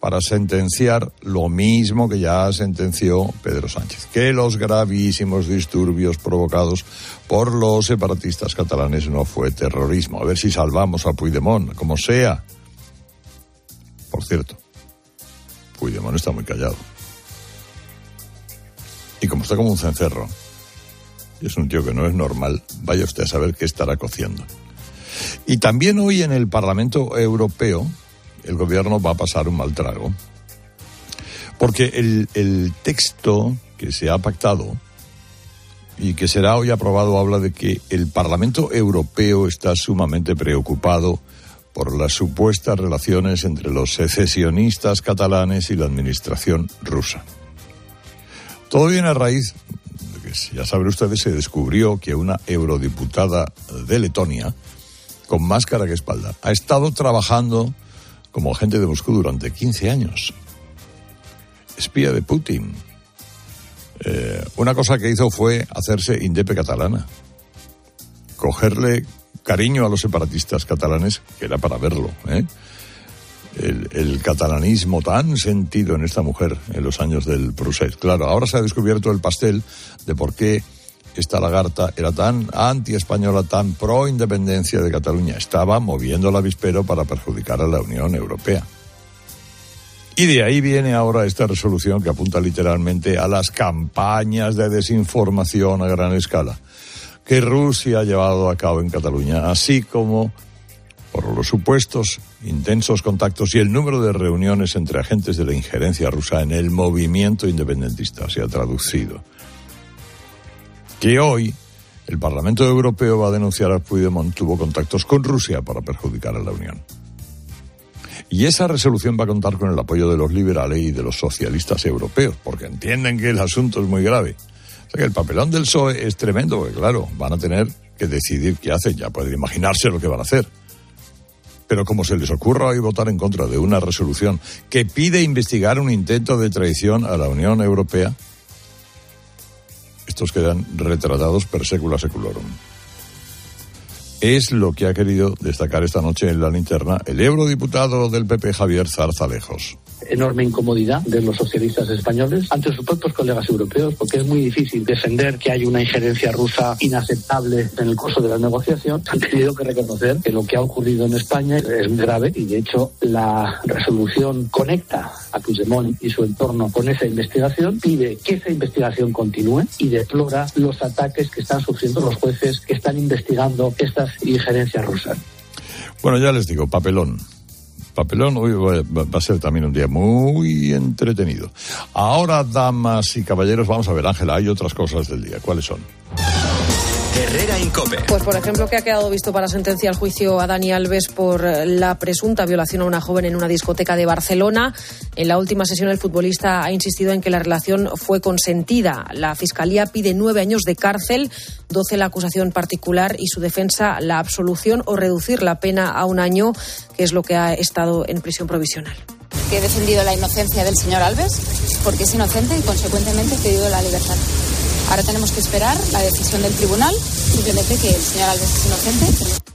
para sentenciar lo mismo que ya sentenció Pedro Sánchez, que los gravísimos disturbios provocados por los separatistas catalanes no fue terrorismo. A ver si salvamos a Puigdemont, como sea. Por cierto, Puigdemont está muy callado. Y como está como un cencerro, y es un tío que no es normal, vaya usted a saber qué estará cociendo. Y también hoy en el Parlamento Europeo el gobierno va a pasar un mal trago, porque el, el texto que se ha pactado y que será hoy aprobado habla de que el Parlamento Europeo está sumamente preocupado por las supuestas relaciones entre los secesionistas catalanes y la administración rusa. Todo viene a raíz de que, ya saben ustedes, se descubrió que una eurodiputada de Letonia, con máscara que espalda, ha estado trabajando como agente de Moscú durante 15 años. Espía de Putin. Eh, una cosa que hizo fue hacerse indepe catalana. Cogerle cariño a los separatistas catalanes, que era para verlo, ¿eh? El, catalanismo tan sentido en esta mujer en los años del Prusés. Claro, ahora se ha descubierto el pastel de por qué esta lagarta era tan anti-española, tan pro-independencia de Cataluña. Estaba moviendo el avispero para perjudicar a la Unión Europea. Y de ahí viene ahora esta resolución que apunta literalmente a las campañas de desinformación a gran escala que Rusia ha llevado a cabo en Cataluña, así como por los supuestos intensos contactos y el número de reuniones entre agentes de la injerencia rusa en el movimiento independentista, se ha traducido. Que hoy el Parlamento Europeo va a denunciar a Puigdemont tuvo contactos con Rusia para perjudicar a la Unión. Y esa resolución va a contar con el apoyo de los liberales y de los socialistas europeos, porque entienden que el asunto es muy grave. O sea que el papelón del PSOE es tremendo, porque claro, van a tener que decidir qué hacen, ya pueden imaginarse lo que van a hacer. Pero como se les ocurra hoy votar en contra de una resolución que pide investigar un intento de traición a la Unión Europea, estos quedan retratados per secula seculorum. Es lo que ha querido destacar esta noche en la linterna el eurodiputado del PP Javier Zarzalejos enorme incomodidad de los socialistas españoles ante sus propios colegas europeos, porque es muy difícil defender que hay una injerencia rusa inaceptable en el curso de la negociación. Han tenido que reconocer que lo que ha ocurrido en España es grave y, de hecho, la resolución conecta a Puigdemont y su entorno con esa investigación, pide que esa investigación continúe y deplora los ataques que están sufriendo los jueces que están investigando estas injerencias rusas. Bueno, ya les digo, papelón papelón. Hoy va a ser también un día muy entretenido. Ahora, damas y caballeros, vamos a ver, Ángela, hay otras cosas del día. ¿Cuáles son? Herrera Incope. Pues por ejemplo que ha quedado visto para sentencia el juicio a Dani Alves por la presunta violación a una joven en una discoteca de Barcelona. En la última sesión el futbolista ha insistido en que la relación fue consentida. La fiscalía pide nueve años de cárcel, doce la acusación particular y su defensa la absolución o reducir la pena a un año, que es lo que ha estado en prisión provisional que he defendido la inocencia del señor Alves, porque es inocente y consecuentemente he pedido la libertad. Ahora tenemos que esperar la decisión del tribunal, simplemente que el señor Alves es inocente.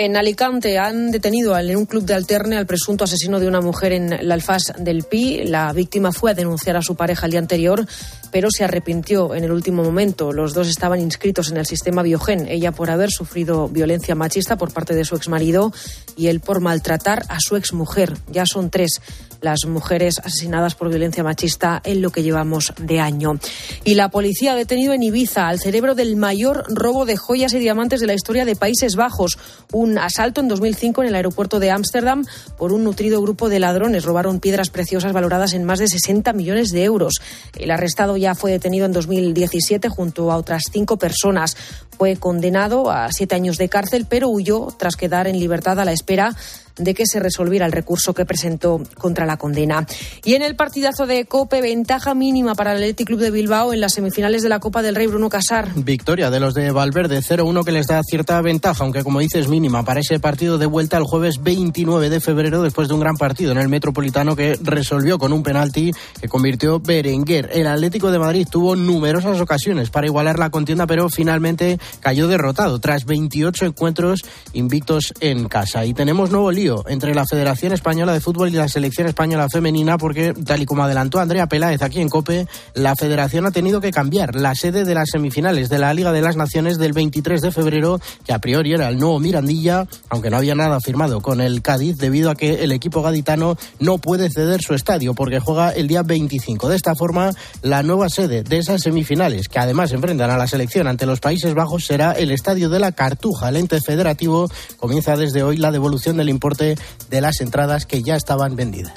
En Alicante han detenido en un club de alterne al presunto asesino de una mujer en la Alfaz del Pi. La víctima fue a denunciar a su pareja el día anterior, pero se arrepintió en el último momento. Los dos estaban inscritos en el sistema Biogen, ella por haber sufrido violencia machista por parte de su exmarido y él por maltratar a su exmujer. Ya son tres las mujeres asesinadas por violencia machista en lo que llevamos de año. Y la policía ha detenido en Ibiza al cerebro del mayor robo de joyas y diamantes de la historia de Países Bajos. Un asalto en 2005 en el aeropuerto de Ámsterdam por un nutrido grupo de ladrones. Robaron piedras preciosas valoradas en más de 60 millones de euros. El arrestado ya fue detenido en 2017 junto a otras cinco personas. Fue condenado a siete años de cárcel, pero huyó tras quedar en libertad a la espera de que se resolviera el recurso que presentó contra la condena. Y en el partidazo de Cope, ventaja mínima para el Athletic Club de Bilbao en las semifinales de la Copa del Rey Bruno Casar. Victoria de los de Valverde 0-1 que les da cierta ventaja, aunque como dices mínima para ese partido de vuelta el jueves 29 de febrero después de un gran partido en el Metropolitano que resolvió con un penalti que convirtió Berenguer. El Atlético de Madrid tuvo numerosas ocasiones para igualar la contienda, pero finalmente cayó derrotado tras 28 encuentros invictos en casa. Y tenemos nuevo lío entre la Federación Española de Fútbol y la Selección Española Femenina porque, tal y como adelantó Andrea Peláez aquí en COPE, la Federación ha tenido que cambiar la sede de las semifinales de la Liga de las Naciones del 23 de febrero, que a priori era el nuevo Mirandilla, aunque no había nada firmado con el Cádiz, debido a que el equipo gaditano no puede ceder su estadio porque juega el día 25. De esta forma, la nueva sede de esas semifinales, que además enfrentan a la selección ante los Países Bajos, será el estadio de la Cartuja. El ente federativo comienza desde hoy la devolución del importe de las entradas que ya estaban vendidas.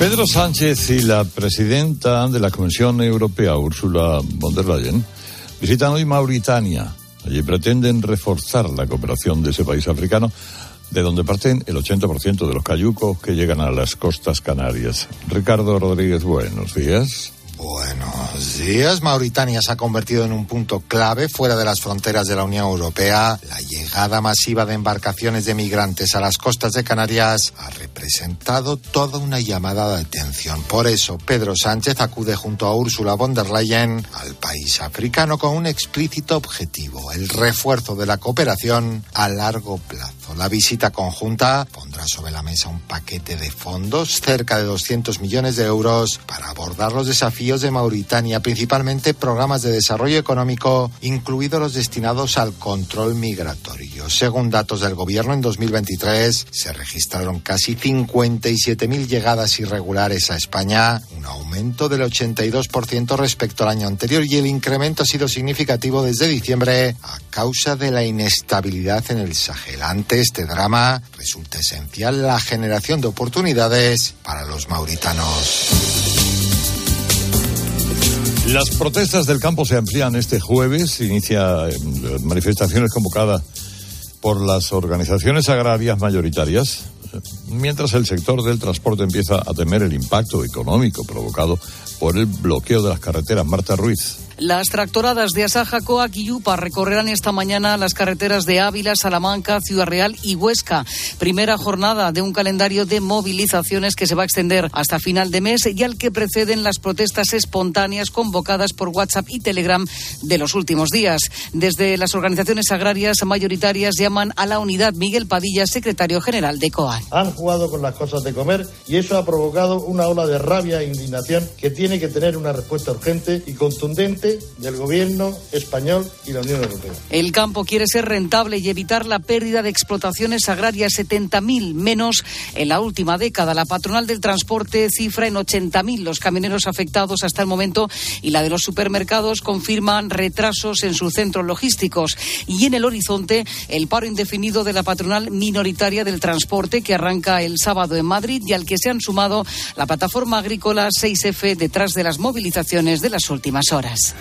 Pedro Sánchez y la presidenta de la Comisión Europea, Ursula von der Leyen, visitan hoy Mauritania. Allí pretenden reforzar la cooperación de ese país africano, de donde parten el 80% de los cayucos que llegan a las costas canarias. Ricardo Rodríguez, buenos días. Buenos días. Mauritania se ha convertido en un punto clave fuera de las fronteras de la Unión Europea. La llegada masiva de embarcaciones de migrantes a las costas de Canarias ha representado toda una llamada de atención. Por eso, Pedro Sánchez acude junto a Ursula von der Leyen al país africano con un explícito objetivo, el refuerzo de la cooperación a largo plazo. La visita conjunta pondrá sobre la mesa un paquete de fondos, cerca de 200 millones de euros, para abordar los desafíos de Mauritania, principalmente programas de desarrollo económico, incluidos los destinados al control migratorio. Según datos del Gobierno, en 2023 se registraron casi 57.000 llegadas irregulares a España, un aumento del 82% respecto al año anterior y el incremento ha sido significativo desde diciembre a causa de la inestabilidad en el Sahel. Ante este drama resulta esencial la generación de oportunidades para los mauritanos. Las protestas del campo se amplían este jueves. Inicia eh, manifestaciones convocadas por las organizaciones agrarias mayoritarias, mientras el sector del transporte empieza a temer el impacto económico provocado por el bloqueo de las carreteras. Marta Ruiz. Las tractoradas de Asaja, Coac y Yupa recorrerán esta mañana las carreteras de Ávila, Salamanca, Ciudad Real y Huesca. Primera jornada de un calendario de movilizaciones que se va a extender hasta final de mes y al que preceden las protestas espontáneas convocadas por WhatsApp y Telegram de los últimos días. Desde las organizaciones agrarias mayoritarias llaman a la unidad Miguel Padilla, secretario general de COAC. Han jugado con las cosas de comer y eso ha provocado una ola de rabia e indignación que tiene que tener una respuesta urgente y contundente del gobierno español y la Unión Europea. El campo quiere ser rentable y evitar la pérdida de explotaciones agrarias, 70.000 menos en la última década. La patronal del transporte cifra en 80.000 los camioneros afectados hasta el momento y la de los supermercados confirman retrasos en sus centros logísticos. Y en el horizonte, el paro indefinido de la patronal minoritaria del transporte que arranca el sábado en Madrid y al que se han sumado la plataforma agrícola 6F detrás de las movilizaciones de las últimas horas.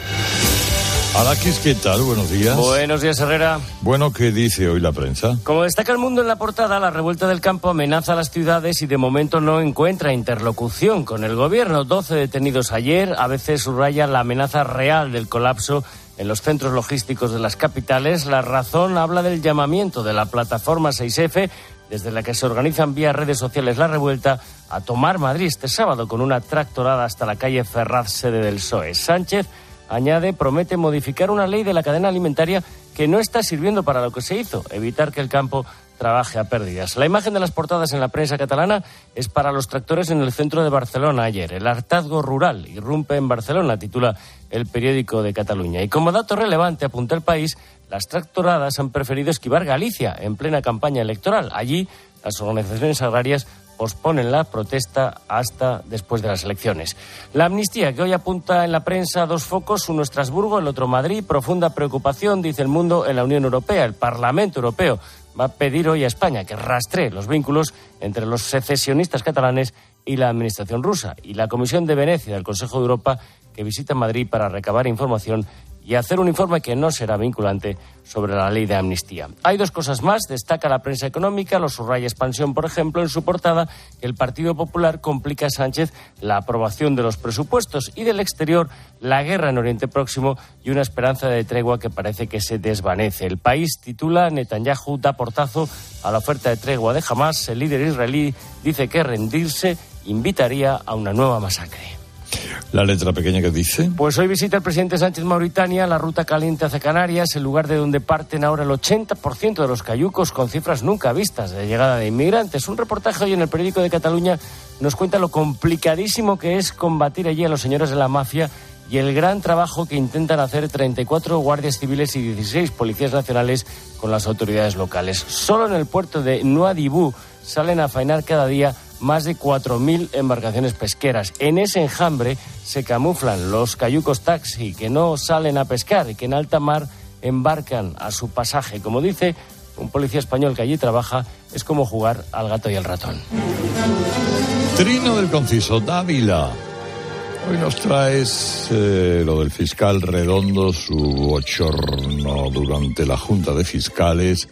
Araquis, ¿qué tal? Buenos días. Buenos días, Herrera. Bueno, ¿qué dice hoy la prensa? Como destaca el mundo en la portada, la revuelta del campo amenaza a las ciudades y de momento no encuentra interlocución con el gobierno. 12 detenidos ayer, a veces subraya la amenaza real del colapso en los centros logísticos de las capitales. La razón habla del llamamiento de la plataforma 6F, desde la que se organizan vía redes sociales la revuelta, a tomar Madrid este sábado con una tractorada hasta la calle Ferraz, sede del PSOE. Sánchez añade, promete modificar una ley de la cadena alimentaria que no está sirviendo para lo que se hizo, evitar que el campo trabaje a pérdidas. La imagen de las portadas en la prensa catalana es para los tractores en el centro de Barcelona ayer. El hartazgo rural irrumpe en Barcelona, titula el periódico de Cataluña. Y como dato relevante, apunta el país, las tractoradas han preferido esquivar Galicia en plena campaña electoral. Allí, las organizaciones agrarias posponen la protesta hasta después de las elecciones. La amnistía que hoy apunta en la prensa dos focos, uno Estrasburgo, el otro Madrid, profunda preocupación, dice el mundo, en la Unión Europea. El Parlamento Europeo va a pedir hoy a España que rastree los vínculos entre los secesionistas catalanes y la administración rusa. Y la Comisión de Venecia del Consejo de Europa que visita Madrid para recabar información y hacer un informe que no será vinculante sobre la ley de amnistía. Hay dos cosas más. Destaca la prensa económica, los subraya Expansión, por ejemplo, en su portada, el Partido Popular complica a Sánchez la aprobación de los presupuestos y del exterior, la guerra en Oriente Próximo y una esperanza de tregua que parece que se desvanece. El país titula Netanyahu da portazo a la oferta de tregua de Hamas. El líder israelí dice que rendirse invitaría a una nueva masacre. La letra pequeña que dice. Pues hoy visita el presidente Sánchez Mauritania la ruta caliente hacia Canarias, el lugar de donde parten ahora el 80% de los cayucos con cifras nunca vistas de llegada de inmigrantes. Un reportaje hoy en el periódico de Cataluña nos cuenta lo complicadísimo que es combatir allí a los señores de la mafia y el gran trabajo que intentan hacer 34 guardias civiles y 16 policías nacionales con las autoridades locales. Solo en el puerto de Nuadibú salen a faenar cada día más de 4.000 embarcaciones pesqueras. En ese enjambre se camuflan los cayucos taxi que no salen a pescar y que en alta mar embarcan a su pasaje. Como dice un policía español que allí trabaja, es como jugar al gato y al ratón. Trino del Conciso, Dávila. Hoy nos traes eh, lo del fiscal Redondo, su bochorno durante la Junta de Fiscales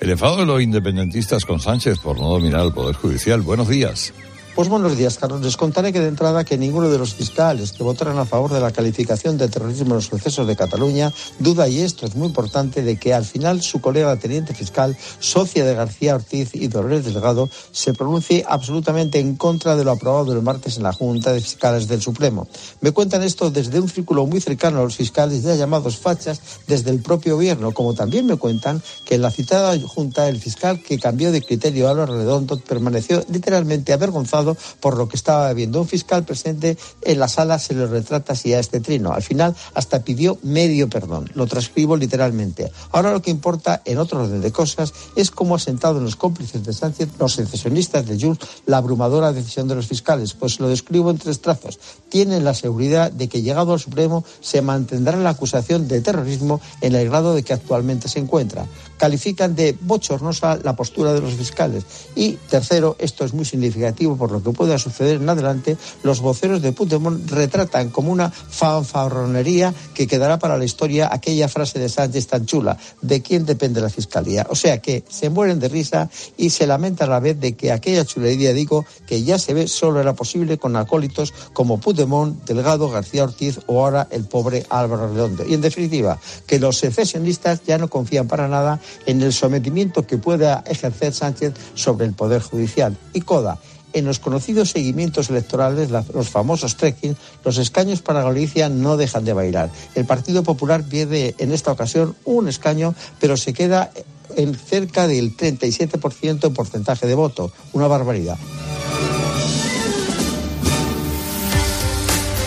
el enfado de los independentistas con Sánchez por no dominar el Poder Judicial. Buenos días. Pues buenos días, Carlos. Les contaré que de entrada que ninguno de los fiscales que votaron a favor de la calificación de terrorismo en los procesos de Cataluña duda, y esto es muy importante, de que al final su colega teniente fiscal, socia de García Ortiz y Dolores Delgado, se pronuncie absolutamente en contra de lo aprobado el martes en la Junta de Fiscales del Supremo. Me cuentan esto desde un círculo muy cercano a los fiscales ya llamados fachas desde el propio gobierno, como también me cuentan que en la citada Junta el fiscal que cambió de criterio a lo redondo permaneció literalmente avergonzado por lo que estaba viendo. Un fiscal presente en la sala se le retrata así a este trino. Al final hasta pidió medio perdón. Lo transcribo literalmente. Ahora lo que importa en otro orden de cosas es cómo ha sentado en los cómplices de Sánchez, los secesionistas de Junts, la abrumadora decisión de los fiscales. Pues lo describo en tres trazos. Tienen la seguridad de que llegado al Supremo se mantendrá la acusación de terrorismo en el grado de que actualmente se encuentra. Califican de bochornosa la postura de los fiscales. Y tercero, esto es muy significativo por lo que pueda suceder en adelante, los voceros de Puigdemont retratan como una fanfarronería que quedará para la historia aquella frase de Sánchez tan chula, ¿de quién depende la fiscalía? O sea que se mueren de risa y se lamentan a la vez de que aquella chulería, digo, que ya se ve, solo era posible con acólitos como Puigdemont, Delgado, García Ortiz o ahora el pobre Álvaro Redondo. Y en definitiva, que los secesionistas ya no confían para nada en el sometimiento que pueda ejercer Sánchez sobre el Poder Judicial. Y Coda, en los conocidos seguimientos electorales, los famosos trekking, los escaños para Galicia no dejan de bailar. El Partido Popular pierde en esta ocasión un escaño, pero se queda en cerca del 37% en porcentaje de voto. Una barbaridad.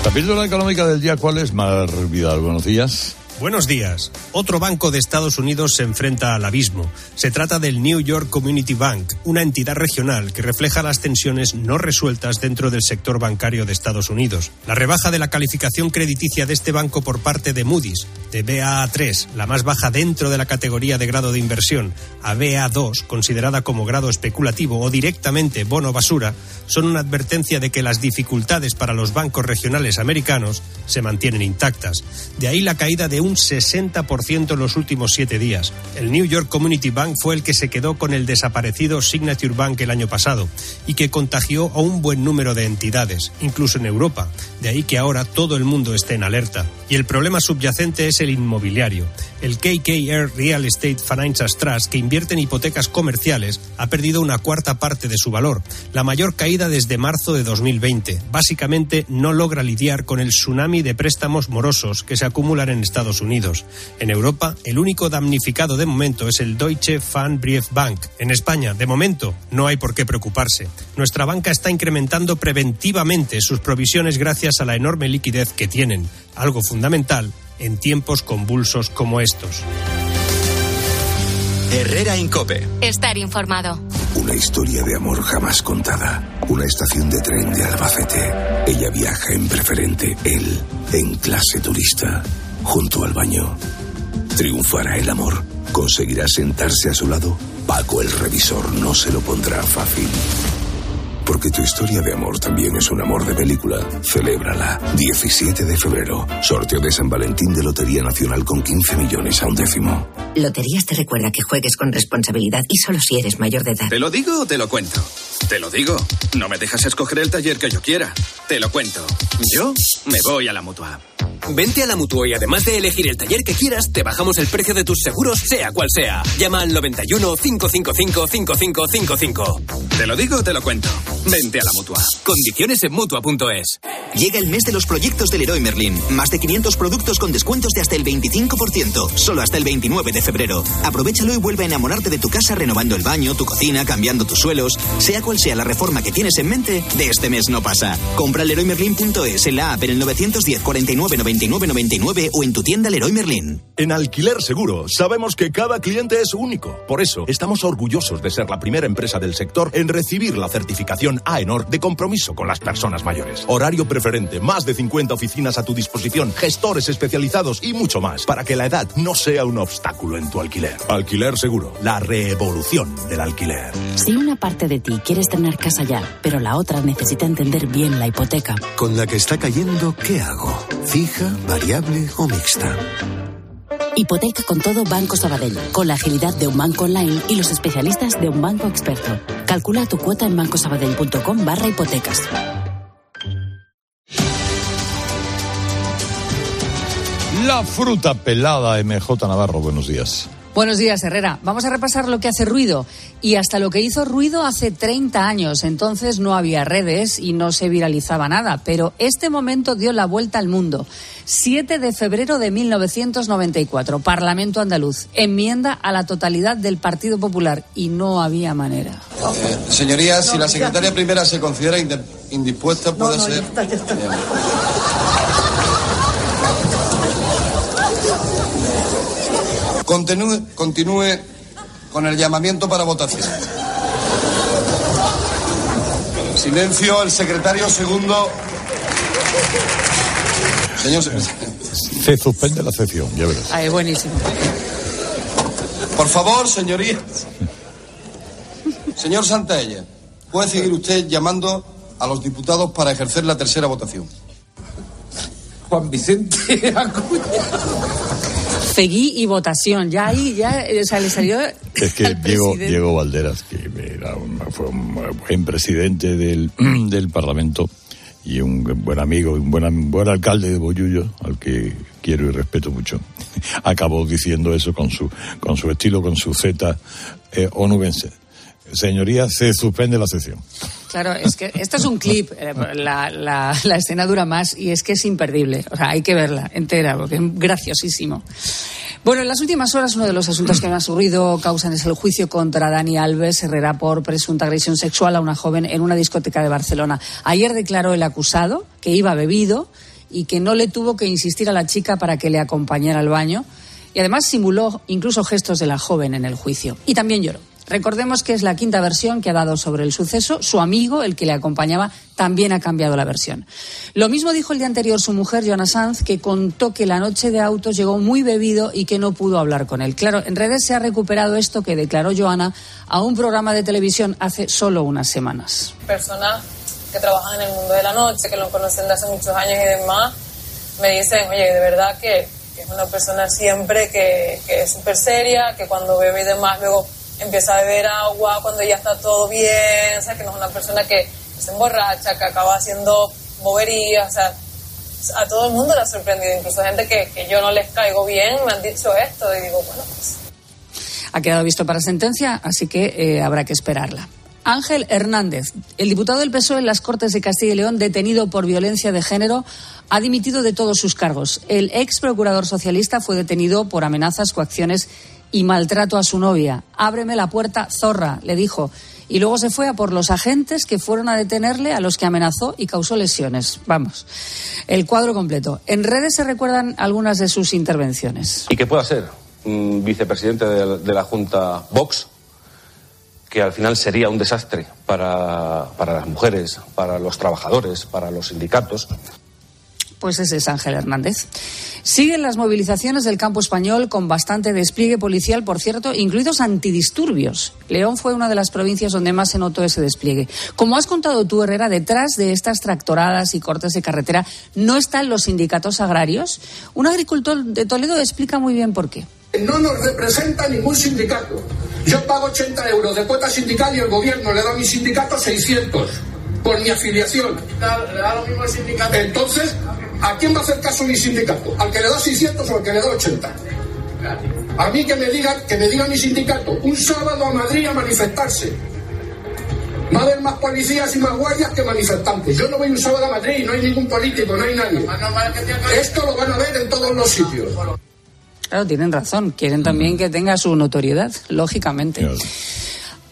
La económica del día, ¿cuál es, Mar? Buenos días. Buenos días. Otro banco de Estados Unidos se enfrenta al abismo. Se trata del New York Community Bank, una entidad regional que refleja las tensiones no resueltas dentro del sector bancario de Estados Unidos. La rebaja de la calificación crediticia de este banco por parte de Moody's, de BAA3, la más baja dentro de la categoría de grado de inversión, a BA2, considerada como grado especulativo o directamente bono basura, son una advertencia de que las dificultades para los bancos regionales americanos se mantienen intactas. De ahí la caída de un 60% en los últimos siete días. El New York Community Bank fue el que se quedó con el desaparecido Signature Bank el año pasado y que contagió a un buen número de entidades, incluso en Europa. De ahí que ahora todo el mundo esté en alerta. Y el problema subyacente es el inmobiliario. El KKR Real Estate Financial Trust, que invierte en hipotecas comerciales, ha perdido una cuarta parte de su valor, la mayor caída desde marzo de 2020. Básicamente no logra lidiar con el tsunami de préstamos morosos que se acumulan en Estados Unidos. En Europa, el único damnificado de momento es el Deutsche Bank. En España, de momento, no hay por qué preocuparse. Nuestra banca está incrementando preventivamente sus provisiones gracias a la enorme liquidez que tienen, algo fundamental en tiempos convulsos como estos. Herrera Incope. Estar informado. Una historia de amor jamás contada. Una estación de tren de Albacete. Ella viaja en preferente, él en clase turista, junto al baño. ¿Triunfará el amor? ¿Conseguirá sentarse a su lado? Paco el revisor no se lo pondrá fácil. Porque tu historia de amor también es un amor de película. Celébrala. 17 de febrero. Sorteo de San Valentín de Lotería Nacional con 15 millones a un décimo. Loterías te recuerda que juegues con responsabilidad y solo si eres mayor de edad. ¿Te lo digo o te lo cuento? Te lo digo. No me dejas escoger el taller que yo quiera. Te lo cuento. Yo me voy a la mutua. Vente a la mutua y además de elegir el taller que quieras, te bajamos el precio de tus seguros, sea cual sea. Llama al 91 555 5555. Te lo digo o te lo cuento. Vente a la mutua. Condiciones en mutua.es. Llega el mes de los proyectos del Leroy Merlin. Más de 500 productos con descuentos de hasta el 25%. Solo hasta el 29 de febrero. Aprovechalo y vuelve a enamorarte de tu casa renovando el baño, tu cocina, cambiando tus suelos. Sea cual sea la reforma que tienes en mente, de este mes no pasa. Compra leroymerlin.es en la app en el 910 49 99 99 o en tu tienda Leroy Merlin. En Alquiler Seguro sabemos que cada cliente es único. Por eso estamos orgullosos de ser la primera empresa del sector en recibir la certificación AENOR de compromiso con las personas mayores. Horario preferente, más de 50 oficinas a tu disposición, gestores especializados y mucho más para que la edad no sea un obstáculo en tu alquiler. Alquiler Seguro, la revolución del alquiler. Si una parte de ti quiere estrenar casa ya, pero la otra necesita entender bien la hipoteca. Con la que está cayendo, ¿qué hago? ¿Fija, variable o mixta? Hipoteca con todo Banco Sabadell, con la agilidad de un banco online y los especialistas de un banco experto. Calcula tu cuota en bancosabadell.com barra hipotecas. La fruta pelada, MJ Navarro, buenos días. Buenos días, Herrera. Vamos a repasar lo que hace ruido. Y hasta lo que hizo ruido hace 30 años. Entonces no había redes y no se viralizaba nada. Pero este momento dio la vuelta al mundo. 7 de febrero de 1994, Parlamento andaluz. Enmienda a la totalidad del Partido Popular. Y no había manera. Eh, señorías, si la secretaria primera se considera indispuesta, puede ser. Continúe, continúe con el llamamiento para votación. Silencio, el secretario segundo. Señor Se suspende la sesión, ya verás. Ah, es buenísimo. Por favor, señorías. Señor Santaella, puede seguir usted llamando a los diputados para ejercer la tercera votación. Juan Vicente Acuña. Seguí y votación. Ya ahí, ya, o sea, le salió. Es que al Diego, presidente. Diego Valderas, que era un, fue un buen presidente del, del Parlamento y un buen amigo, un buen, un buen alcalde de Boyullo, al que quiero y respeto mucho, acabó diciendo eso con su, con su estilo, con su Z eh, onubense. Señoría, se suspende la sesión. Claro, es que esto es un clip, eh, la, la, escena dura más y es que es imperdible. O sea, hay que verla entera porque es graciosísimo. Bueno, en las últimas horas uno de los asuntos que más ruido causan es el juicio contra Dani Alves Herrera por presunta agresión sexual a una joven en una discoteca de Barcelona. Ayer declaró el acusado que iba bebido y que no le tuvo que insistir a la chica para que le acompañara al baño y además simuló incluso gestos de la joven en el juicio. Y también lloró. Recordemos que es la quinta versión que ha dado sobre el suceso. Su amigo, el que le acompañaba, también ha cambiado la versión. Lo mismo dijo el día anterior su mujer, Joana Sanz, que contó que la noche de autos llegó muy bebido y que no pudo hablar con él. Claro, en redes se ha recuperado esto que declaró Joana a un programa de televisión hace solo unas semanas. personas que trabajan en el mundo de la noche, que lo conocen de hace muchos años y demás, me dicen, oye, de verdad que, que es una persona siempre que, que es súper seria, que cuando bebe y demás luego empieza a beber agua, cuando ya está todo bien, o que no es una persona que se emborracha, que acaba haciendo boberías, o sea, a todo el mundo le ha sorprendido, incluso gente que, que yo no les caigo bien me han dicho esto y digo, bueno, pues Ha quedado visto para sentencia, así que eh, habrá que esperarla. Ángel Hernández, el diputado del PSOE en las Cortes de Castilla y León, detenido por violencia de género, ha dimitido de todos sus cargos. El ex procurador socialista fue detenido por amenazas, coacciones y maltrato a su novia. Ábreme la puerta, zorra, le dijo. Y luego se fue a por los agentes que fueron a detenerle, a los que amenazó y causó lesiones. Vamos, el cuadro completo. En redes se recuerdan algunas de sus intervenciones. y que pueda ser un vicepresidente de, la Junta Vox, que al final sería un desastre para, para las mujeres, para los trabajadores, para los sindicatos. Pues ese es Ángel Hernández. Siguen las movilizaciones del campo español con bastante despliegue policial, por cierto, incluidos antidisturbios. León fue una de las provincias donde más se notó ese despliegue. Como has contado tú, Herrera, detrás de estas tractoradas y cortes de carretera no están los sindicatos agrarios. Un agricultor de Toledo explica muy bien por qué. No nos representa ningún sindicato. Yo pago 80 euros de cuota sindical y el gobierno le da a mi sindicato 600 por mi afiliación. le da lo mismo el sindicato. Entonces, ¿a quién va a hacer caso mi sindicato? ¿Al que le da 600 o al que le da 80? A mí que me diga, que me diga mi sindicato, un sábado a Madrid a manifestarse. Va a haber más policías y más guardias que manifestantes. Yo no voy un sábado a Madrid, no hay ningún político, no hay nadie. Esto lo van a ver en todos los sitios. Claro, tienen razón. Quieren también que tenga su notoriedad, lógicamente.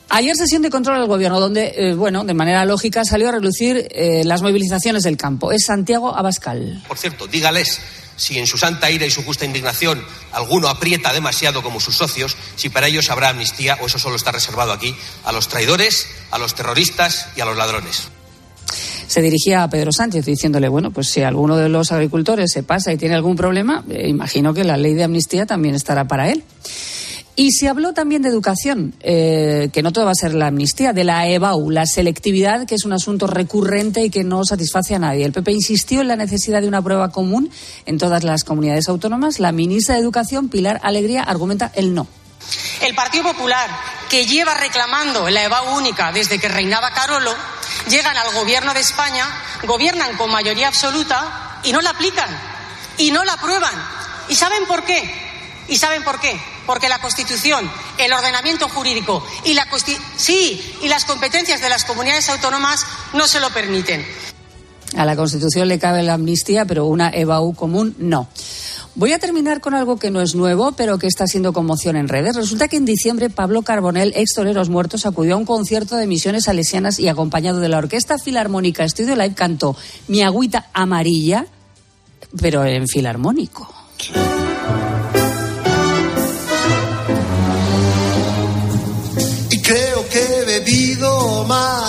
Ayer sesión de control del gobierno, donde, eh, bueno, de manera lógica salió a relucir eh, las movilizaciones del campo. Es Santiago Abascal. Por cierto, dígales si en su santa ira y su justa indignación alguno aprieta demasiado como sus socios, si para ellos habrá amnistía o eso solo está reservado aquí a los traidores, a los terroristas y a los ladrones. Se dirigía a Pedro Sánchez diciéndole, bueno, pues si alguno de los agricultores se pasa y tiene algún problema, eh, imagino que la ley de amnistía también estará para él. Y se habló también de educación, eh, que no todo va a ser la amnistía, de la EBAU, la selectividad, que es un asunto recurrente y que no satisface a nadie. El PP insistió en la necesidad de una prueba común en todas las comunidades autónomas. La ministra de Educación, Pilar Alegría, argumenta el no. El Partido Popular, que lleva reclamando la EVA única desde que reinaba Carolo, llegan al gobierno de España, gobiernan con mayoría absoluta y no la aplican y no la aprueban. ¿Y saben por qué? ¿Y saben por qué? Porque la Constitución, el ordenamiento jurídico y, la sí, y las competencias de las comunidades autónomas no se lo permiten. A la Constitución le cabe la amnistía, pero una EBAU común no. Voy a terminar con algo que no es nuevo, pero que está siendo conmoción en redes. Resulta que en diciembre Pablo Carbonell, ex Toreros Muertos, acudió a un concierto de misiones salesianas y acompañado de la Orquesta Filarmónica Estudio Live cantó Mi agüita amarilla, pero en filarmónico.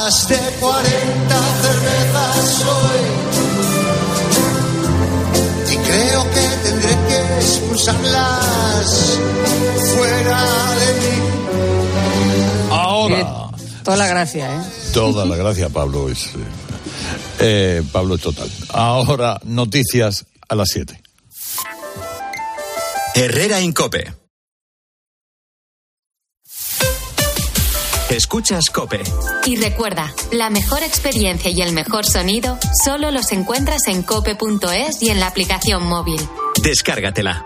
Más de 40 cervezas hoy Creo que tendré que expulsarlas fuera de mí. Ahora. Eh, toda la gracia, ¿eh? Toda la gracia, Pablo. Es, eh, eh Pablo es total. Ahora, noticias a las 7. Herrera Incope. Escuchas Cope. Y recuerda, la mejor experiencia y el mejor sonido solo los encuentras en cope.es y en la aplicación móvil. Descárgatela.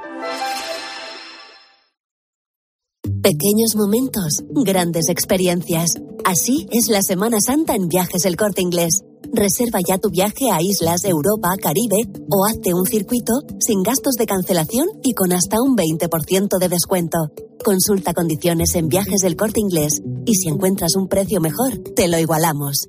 Pequeños momentos, grandes experiencias. Así es la Semana Santa en Viajes El Corte Inglés. Reserva ya tu viaje a islas, Europa, Caribe o hazte un circuito sin gastos de cancelación y con hasta un 20% de descuento. Consulta condiciones en viajes del corte inglés y si encuentras un precio mejor, te lo igualamos.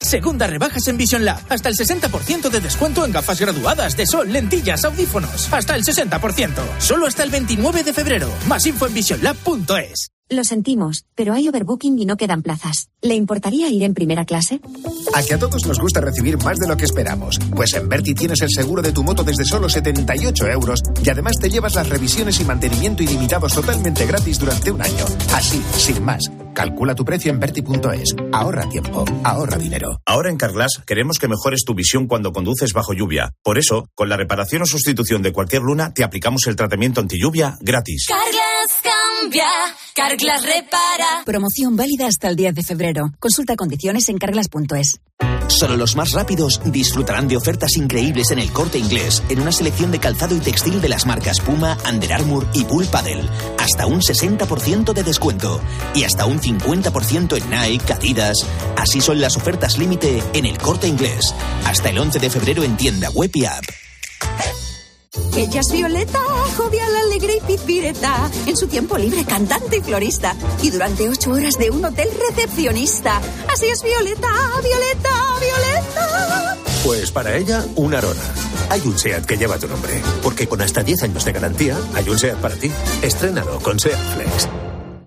Segunda rebajas en Vision Lab. Hasta el 60% de descuento en gafas graduadas de sol, lentillas, audífonos. Hasta el 60%. Solo hasta el 29 de febrero. Más info en visionlab.es. Lo sentimos, pero hay overbooking y no quedan plazas. ¿Le importaría ir en primera clase? A que a todos nos gusta recibir más de lo que esperamos. Pues en Berti tienes el seguro de tu moto desde solo 78 euros y además te llevas las revisiones y mantenimiento ilimitados totalmente gratis durante un año. Así, sin más. Calcula tu precio en Berti.es. Ahorra tiempo, ahorra dinero. Ahora en Carglass queremos que mejores tu visión cuando conduces bajo lluvia. Por eso, con la reparación o sustitución de cualquier luna, te aplicamos el tratamiento anti lluvia gratis. Carglass cambia, Carglass repara. Promoción válida hasta el 10 de febrero. Consulta condiciones en carglass.es. Solo los más rápidos disfrutarán de ofertas increíbles en el corte inglés, en una selección de calzado y textil de las marcas Puma, Under Armour y Bull Paddle. Hasta un 60% de descuento. Y hasta un 50% en Nike, Adidas. Así son las ofertas límite en el corte inglés. Hasta el 11 de febrero en tienda web y app. Ella es Violeta, jovial, alegre y pizpireta. En su tiempo libre, cantante y florista. Y durante ocho horas de un hotel recepcionista. Así es Violeta, Violeta, Violeta. Pues para ella, un arona. Hay un SEAT que lleva tu nombre. Porque con hasta 10 años de garantía, hay un SEAT para ti. Estrénalo con SEAT Flex.